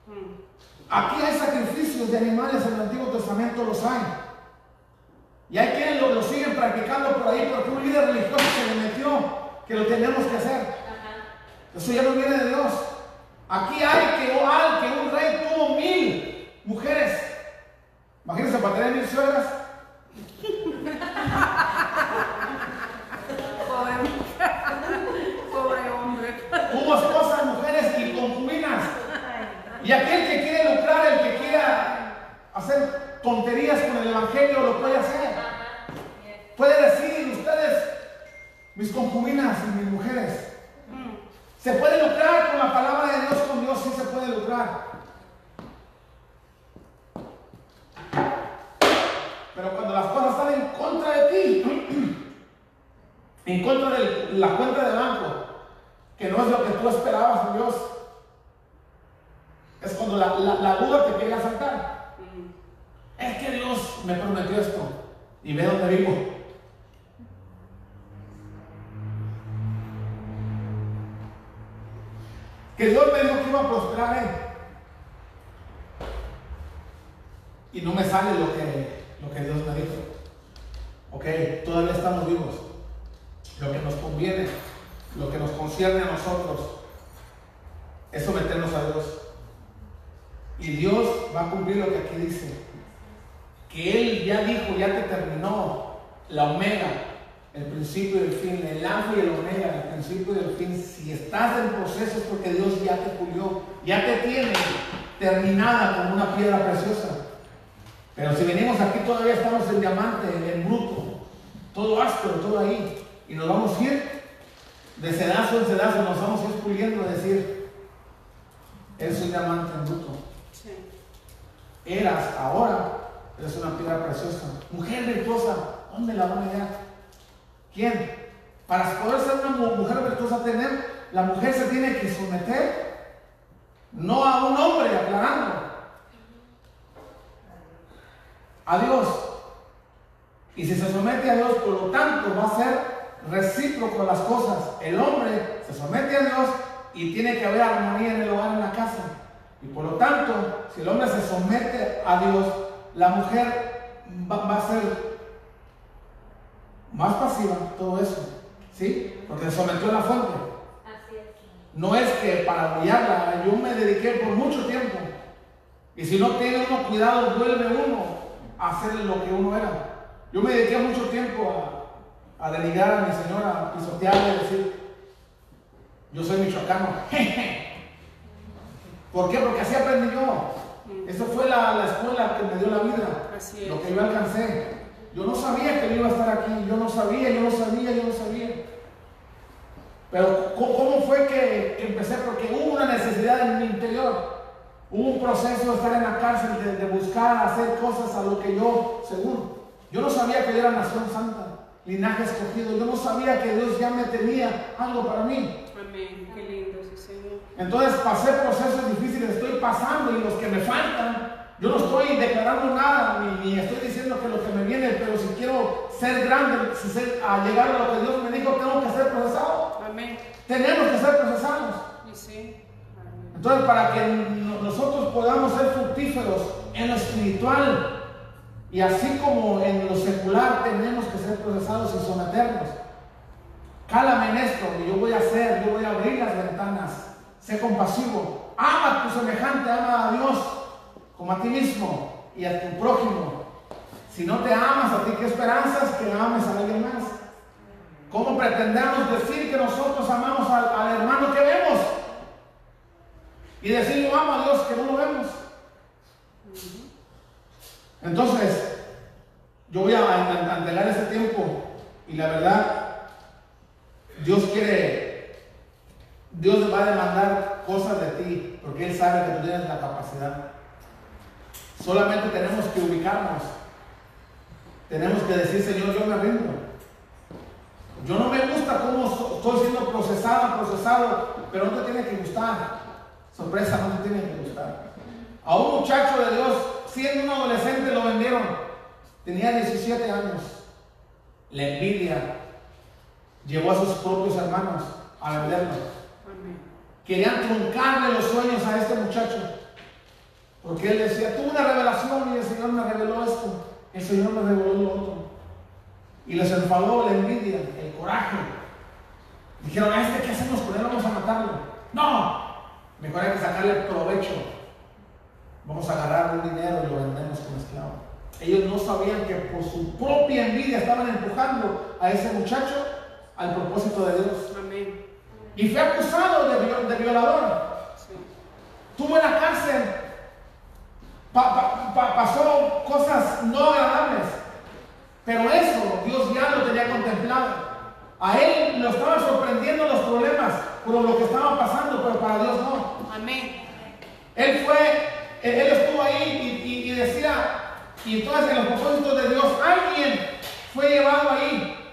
Mm. Aquí hay sacrificios de animales en el Antiguo Testamento, los hay. Y hay quienes lo, lo siguen practicando por ahí porque un líder religioso se le metió que lo tenemos que hacer. Eso ya no viene de Dios. Aquí hay que, hay que un rey tuvo mil mujeres. Imagínense para tener mil suegras. Pobre, pobre hombre. Tuvo esposas, mujeres y concubinas. Y aquel que quiere lucrar, el que quiera hacer tonterías con el Evangelio, lo puede hacer. Puede decir ustedes, mis concubinas y mis mujeres. Mm. Se puede lucrar con la palabra de Dios, con Dios sí se puede lucrar. Pero cuando las cosas están en contra de ti, *clears throat* en contra de la cuenta de banco, que no es lo que tú esperabas de Dios, es cuando la, la- la duda te quiere asaltar. Es que Dios me prometió esto y ve dónde vivo. Que Dios me dijo que iba a prosperar él. Y no me sale lo que, lo que Dios me dijo. Ok, todavía estamos vivos. Lo que nos conviene, lo que nos concierne a nosotros, es someternos a Dios. Y Dios va a cumplir lo que aquí dice. Que Él ya dijo, ya te terminó la omega, el principio y el fin, el alfa y el omega, el principio y el fin. Si estás en proceso es porque Dios ya te pulió, ya te tiene terminada como una piedra preciosa. Pero si venimos aquí todavía estamos en diamante, en bruto, todo áspero, todo ahí. Y nos vamos a ir de sedazo en sedazo, nos vamos a ir puliendo, a decir, eres un diamante en bruto. Sí. Eras, ahora, eres una piedra preciosa. Mujer virtuosa, ¿dónde la van a hallar? ¿Quién? Para poder ser una mu- mujer virtuosa, tener, la mujer se tiene que someter, no a un hombre, aclarando, a Dios. Y si se somete a Dios, por lo tanto, va a ser recíproco las cosas. El hombre se somete a Dios y tiene que haber armonía en el hogar, en la casa. Y por lo tanto, si el hombre se somete a Dios, la mujer va, va a ser más pasiva, todo eso. ¿Sí? Porque se sometió a la fuente. Así es. No es que para brillarla, yo me dediqué por mucho tiempo. Y si no tiene uno cuidado, vuelve uno a hacer lo que uno era. Yo me dediqué mucho tiempo a, a denigrar a mi señora, a pisotearle y decir, yo soy michoacano. *laughs* ¿Por qué? Porque así aprendí yo. Esa fue la, la escuela que me dio la vida. Así es. Lo que yo alcancé. Yo no sabía que yo iba a estar aquí. Yo no sabía, yo no sabía, yo no sabía. Pero ¿cómo fue que, que empecé? Porque hubo una necesidad en mi interior. Hubo un proceso de estar en la cárcel, de, de buscar hacer cosas a lo que yo, según. Yo no sabía que yo era nación santa, linaje escogido. Yo no sabía que Dios ya me tenía algo para mí. Amén. Qué lindo, sí, Señor. Entonces pasé procesos difíciles, estoy pasando y los que me faltan, yo no estoy declarando nada, ni, ni estoy diciendo que lo que me viene, pero si quiero ser grande, si ser, a llegar a lo que Dios me dijo, tengo que ser procesado. Amén. Tenemos que ser procesados. Y sí. Amén. Entonces, para que no- nosotros podamos ser fructíferos en lo espiritual y así como en lo secular, tenemos que ser procesados y someternos. Cálame en esto, y yo voy a hacer, yo voy a abrir las ventanas. Sé compasivo. Ama a tu semejante, ama a Dios como a ti mismo y a tu prójimo. Si no te amas a ti, ¿qué esperanzas que ames a alguien más? ¿Cómo pretendemos decir que nosotros amamos al, hermano que vemos? Y decir yo amo a Dios que no lo vemos. Entonces, yo voy a, a- a entregar ese tiempo y la verdad, Dios quiere, Dios va a demandar cosas de ti porque Él sabe que tú tienes la capacidad. Solamente tenemos que ubicarnos. Tenemos que decir, Señor, yo me rindo. Yo no me gusta cómo estoy siendo procesado, procesado, pero no te tiene que gustar. Sorpresa, no te tiene que gustar. A un muchacho de Dios, siendo un adolescente, lo vendieron. Tenía 17 años. La envidia llevó a sus propios hermanos a venderlo. Querían truncarle los sueños a este muchacho. Porque él decía, tuve una revelación y el Señor me reveló esto. El Señor me reveló lo otro. Y les enfadó la envidia, el coraje. Dijeron, ¿a este qué hacemos con él? Vamos a matarlo. No, mejor hay que sacarle provecho. Vamos a agarrar un dinero y lo vendemos como esclavo. Ellos no sabían que por su propia envidia estaban empujando a ese muchacho al propósito de Dios. Y fue acusado de, viol- de violador. Tuvo en la cárcel. Pa- pa- pa- pasó cosas no agradables. Pero eso Dios ya lo tenía contemplado. A él lo estaban sorprendiendo los problemas por lo que estaba pasando, pero para Dios no. Amén. Él fue, él, él estuvo ahí y, y- y decía, y entonces en los propósitos de Dios, alguien fue llevado ahí.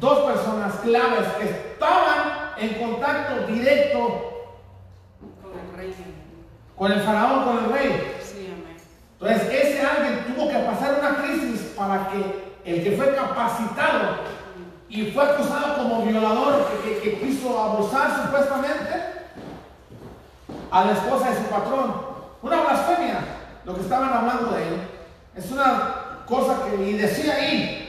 Dos personas claves que estaban en contacto directo Con el rey. con el faraón, con el rey. Sí, amén. Entonces ese alguien tuvo que pasar una crisis para que el que fue capacitado y fue acusado como violador, que, que- que quiso abusar supuestamente a la esposa de su patrón. Una blasfemia, lo que estaban hablando de él. Es una cosa que, y decía ahí,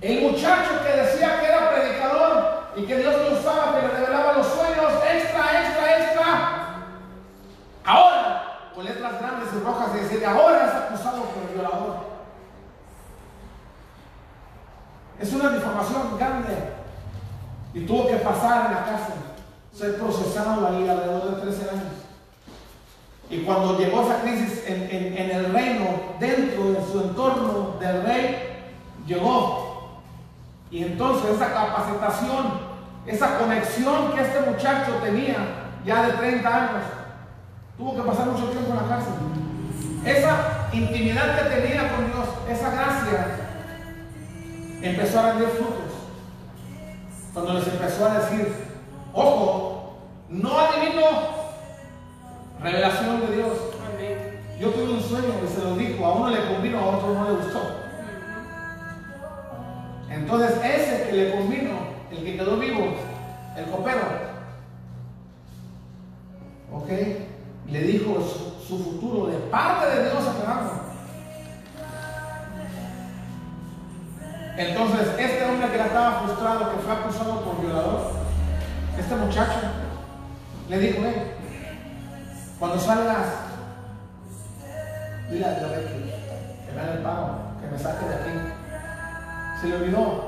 el muchacho que decía que era predicador y que Dios lo usaba, que le revelaba los sueños, extra, extra, extra. Ahora, con letras grandes y rojas, y decir, ahora es acusado por violador. Es una difamación grande. Y tuvo que pasar en la cárcel, ser procesado ahí alrededor de 13 años. Y cuando llegó esa crisis en, en- en el reino, dentro de su entorno del rey, llegó. Y entonces esa capacitación, esa conexión que este muchacho tenía ya de 30 años, tuvo que pasar mucho tiempo en la cárcel. Esa intimidad que tenía con Dios, esa gracia, empezó a rendir frutos. Cuando les empezó a decir, ojo, no adivino revelación de Dios. Yo tuve un sueño que se lo dijo, a uno le convino, a otro no le gustó. Entonces ese que le convino, el que quedó vivo, el copero, ¿ok? Le dijo su, futuro de parte de Dios a Fernando. Entonces este hombre que ya estaba frustrado, que fue acusado por violador, este muchacho, le dijo, hey, cuando salgas, dile a Dios que te vean el pago, que me saque de aquí. Se le olvidó.